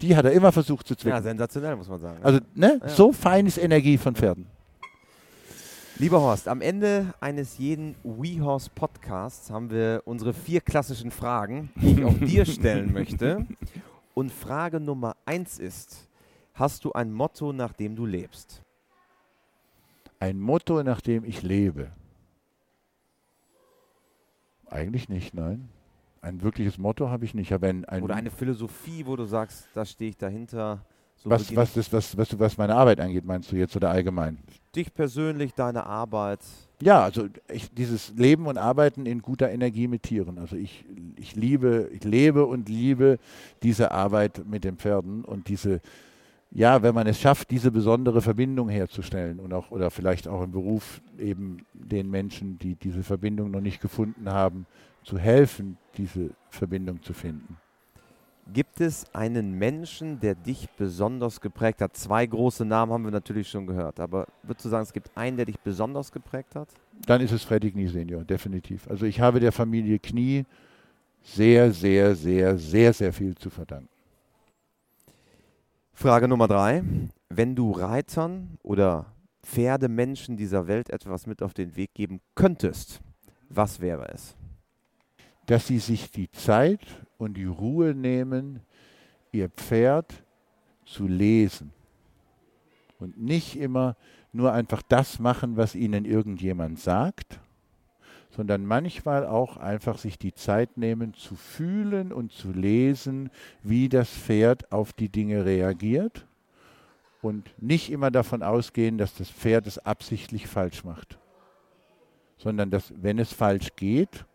Die hat er immer versucht zu zwicken. Ja, sensationell, muss man sagen. Also, ne, Ja. so fein ist Energie von Pferden. Lieber Horst, am Ende eines jeden WeHorse Podcasts haben wir unsere vier klassischen Fragen, die ich auch dir stellen möchte. Und Frage Nummer eins ist: Hast du ein Motto, nach dem du lebst? Ein Motto, nach dem ich lebe. Eigentlich nicht, nein. Ein wirkliches Motto habe ich nicht. Ich habe ein, ein Oder eine Philosophie, wo du sagst, da stehe ich dahinter. So was, was, das, was, was, was meine Arbeit angeht, meinst du jetzt oder allgemein? ich dich persönlich, deine Arbeit. Ja, also ich, dieses Leben und Arbeiten in guter Energie mit Tieren. Also ich, ich liebe, ich lebe und liebe diese Arbeit mit den Pferden und diese, ja, wenn man es schafft, diese besondere Verbindung herzustellen und auch oder vielleicht auch im Beruf eben den Menschen, die diese Verbindung noch nicht gefunden haben, zu helfen, diese Verbindung zu finden. Gibt es einen Menschen, der dich besonders geprägt hat? Zwei große Namen haben wir natürlich schon gehört, aber würdest du sagen, es gibt einen, der dich besonders geprägt hat? Dann ist es Freddy Knie Senior, definitiv. Also ich habe der Familie Knie sehr, sehr, sehr, sehr, sehr viel zu verdanken. Frage Nummer drei. Wenn du Reitern oder Pferdemenschen dieser Welt etwas mit auf den Weg geben könntest, was wäre es? Dass sie sich die Zeit und die Ruhe nehmen, ihr Pferd zu lesen. Und nicht immer nur einfach das machen, was ihnen irgendjemand sagt, sondern manchmal auch einfach sich die Zeit nehmen zu fühlen und zu lesen, wie das Pferd auf die Dinge reagiert und nicht immer davon ausgehen, dass das Pferd es absichtlich falsch macht, sondern dass, wenn es falsch geht,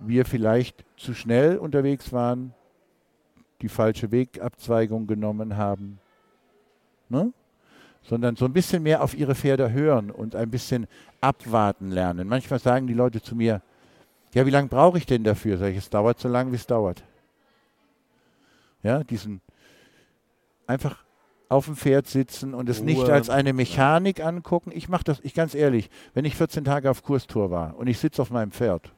wir vielleicht zu schnell unterwegs waren, die falsche Wegabzweigung genommen haben, ne? sondern so ein bisschen mehr auf ihre Pferde hören und ein bisschen abwarten lernen. Manchmal sagen die Leute zu mir, ja, wie lange brauche ich denn dafür? Sag ich, es dauert so lange, wie es dauert. Ja, diesen einfach auf dem Pferd sitzen und es nicht Ruhe. als eine Mechanik angucken. Ich mache das, ich ganz ehrlich, wenn ich 14 Tage auf Kurstour war und ich sitze auf meinem Pferd,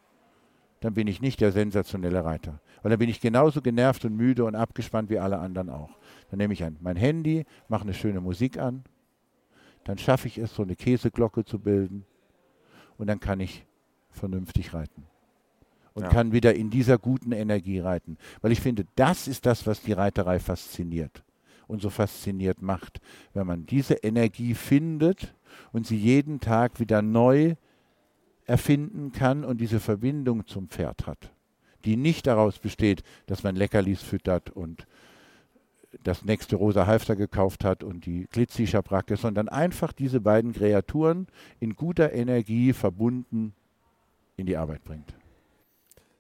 dann bin ich nicht der sensationelle Reiter. Weil dann bin ich genauso genervt und müde und abgespannt wie alle anderen auch. Dann nehme ich ein, mein Handy, mache eine schöne Musik an, dann schaffe ich es, so eine Käseglocke zu bilden und dann kann ich vernünftig reiten. Und Ja. kann wieder in dieser guten Energie reiten. Weil ich finde, das ist das, was die Reiterei fasziniert und so fasziniert macht. Wenn man diese Energie findet und sie jeden Tag wieder neu erfinden kann und diese Verbindung zum Pferd hat, die nicht daraus besteht, dass man Leckerlis füttert und das nächste rosa Halfter gekauft hat und die Glitzi-Schabracke, sondern einfach diese beiden Kreaturen in guter Energie verbunden in die Arbeit bringt.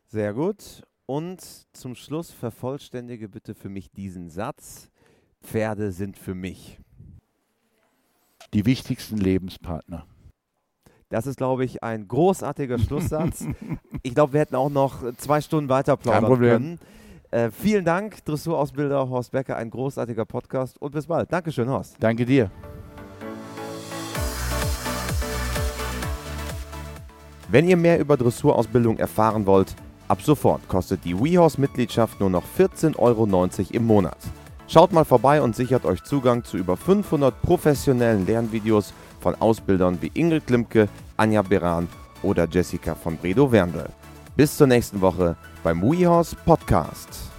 Sehr gut. Und zum Schluss vervollständige bitte für mich diesen Satz. Pferde sind für mich. Die wichtigsten Lebenspartner. Das ist, glaube ich, ein großartiger Schlusssatz. ich glaube, wir hätten auch noch zwei Stunden weiter plaudern Problem. können. Äh, vielen Dank, Dressurausbilder Horst Becker, ein großartiger Podcast und bis bald. Dankeschön, Horst. Danke dir. Wenn ihr mehr über Dressurausbildung erfahren wollt, ab sofort kostet die WeHorse-Mitgliedschaft nur noch 14,90 Euro im Monat. Schaut mal vorbei und sichert euch Zugang zu über 500 professionellen Lernvideos von Ausbildern wie Ingrid Klimke, Anja Beran oder Jessica von Bredow Werndl. Bis zur nächsten Woche beim WeHorse Podcast.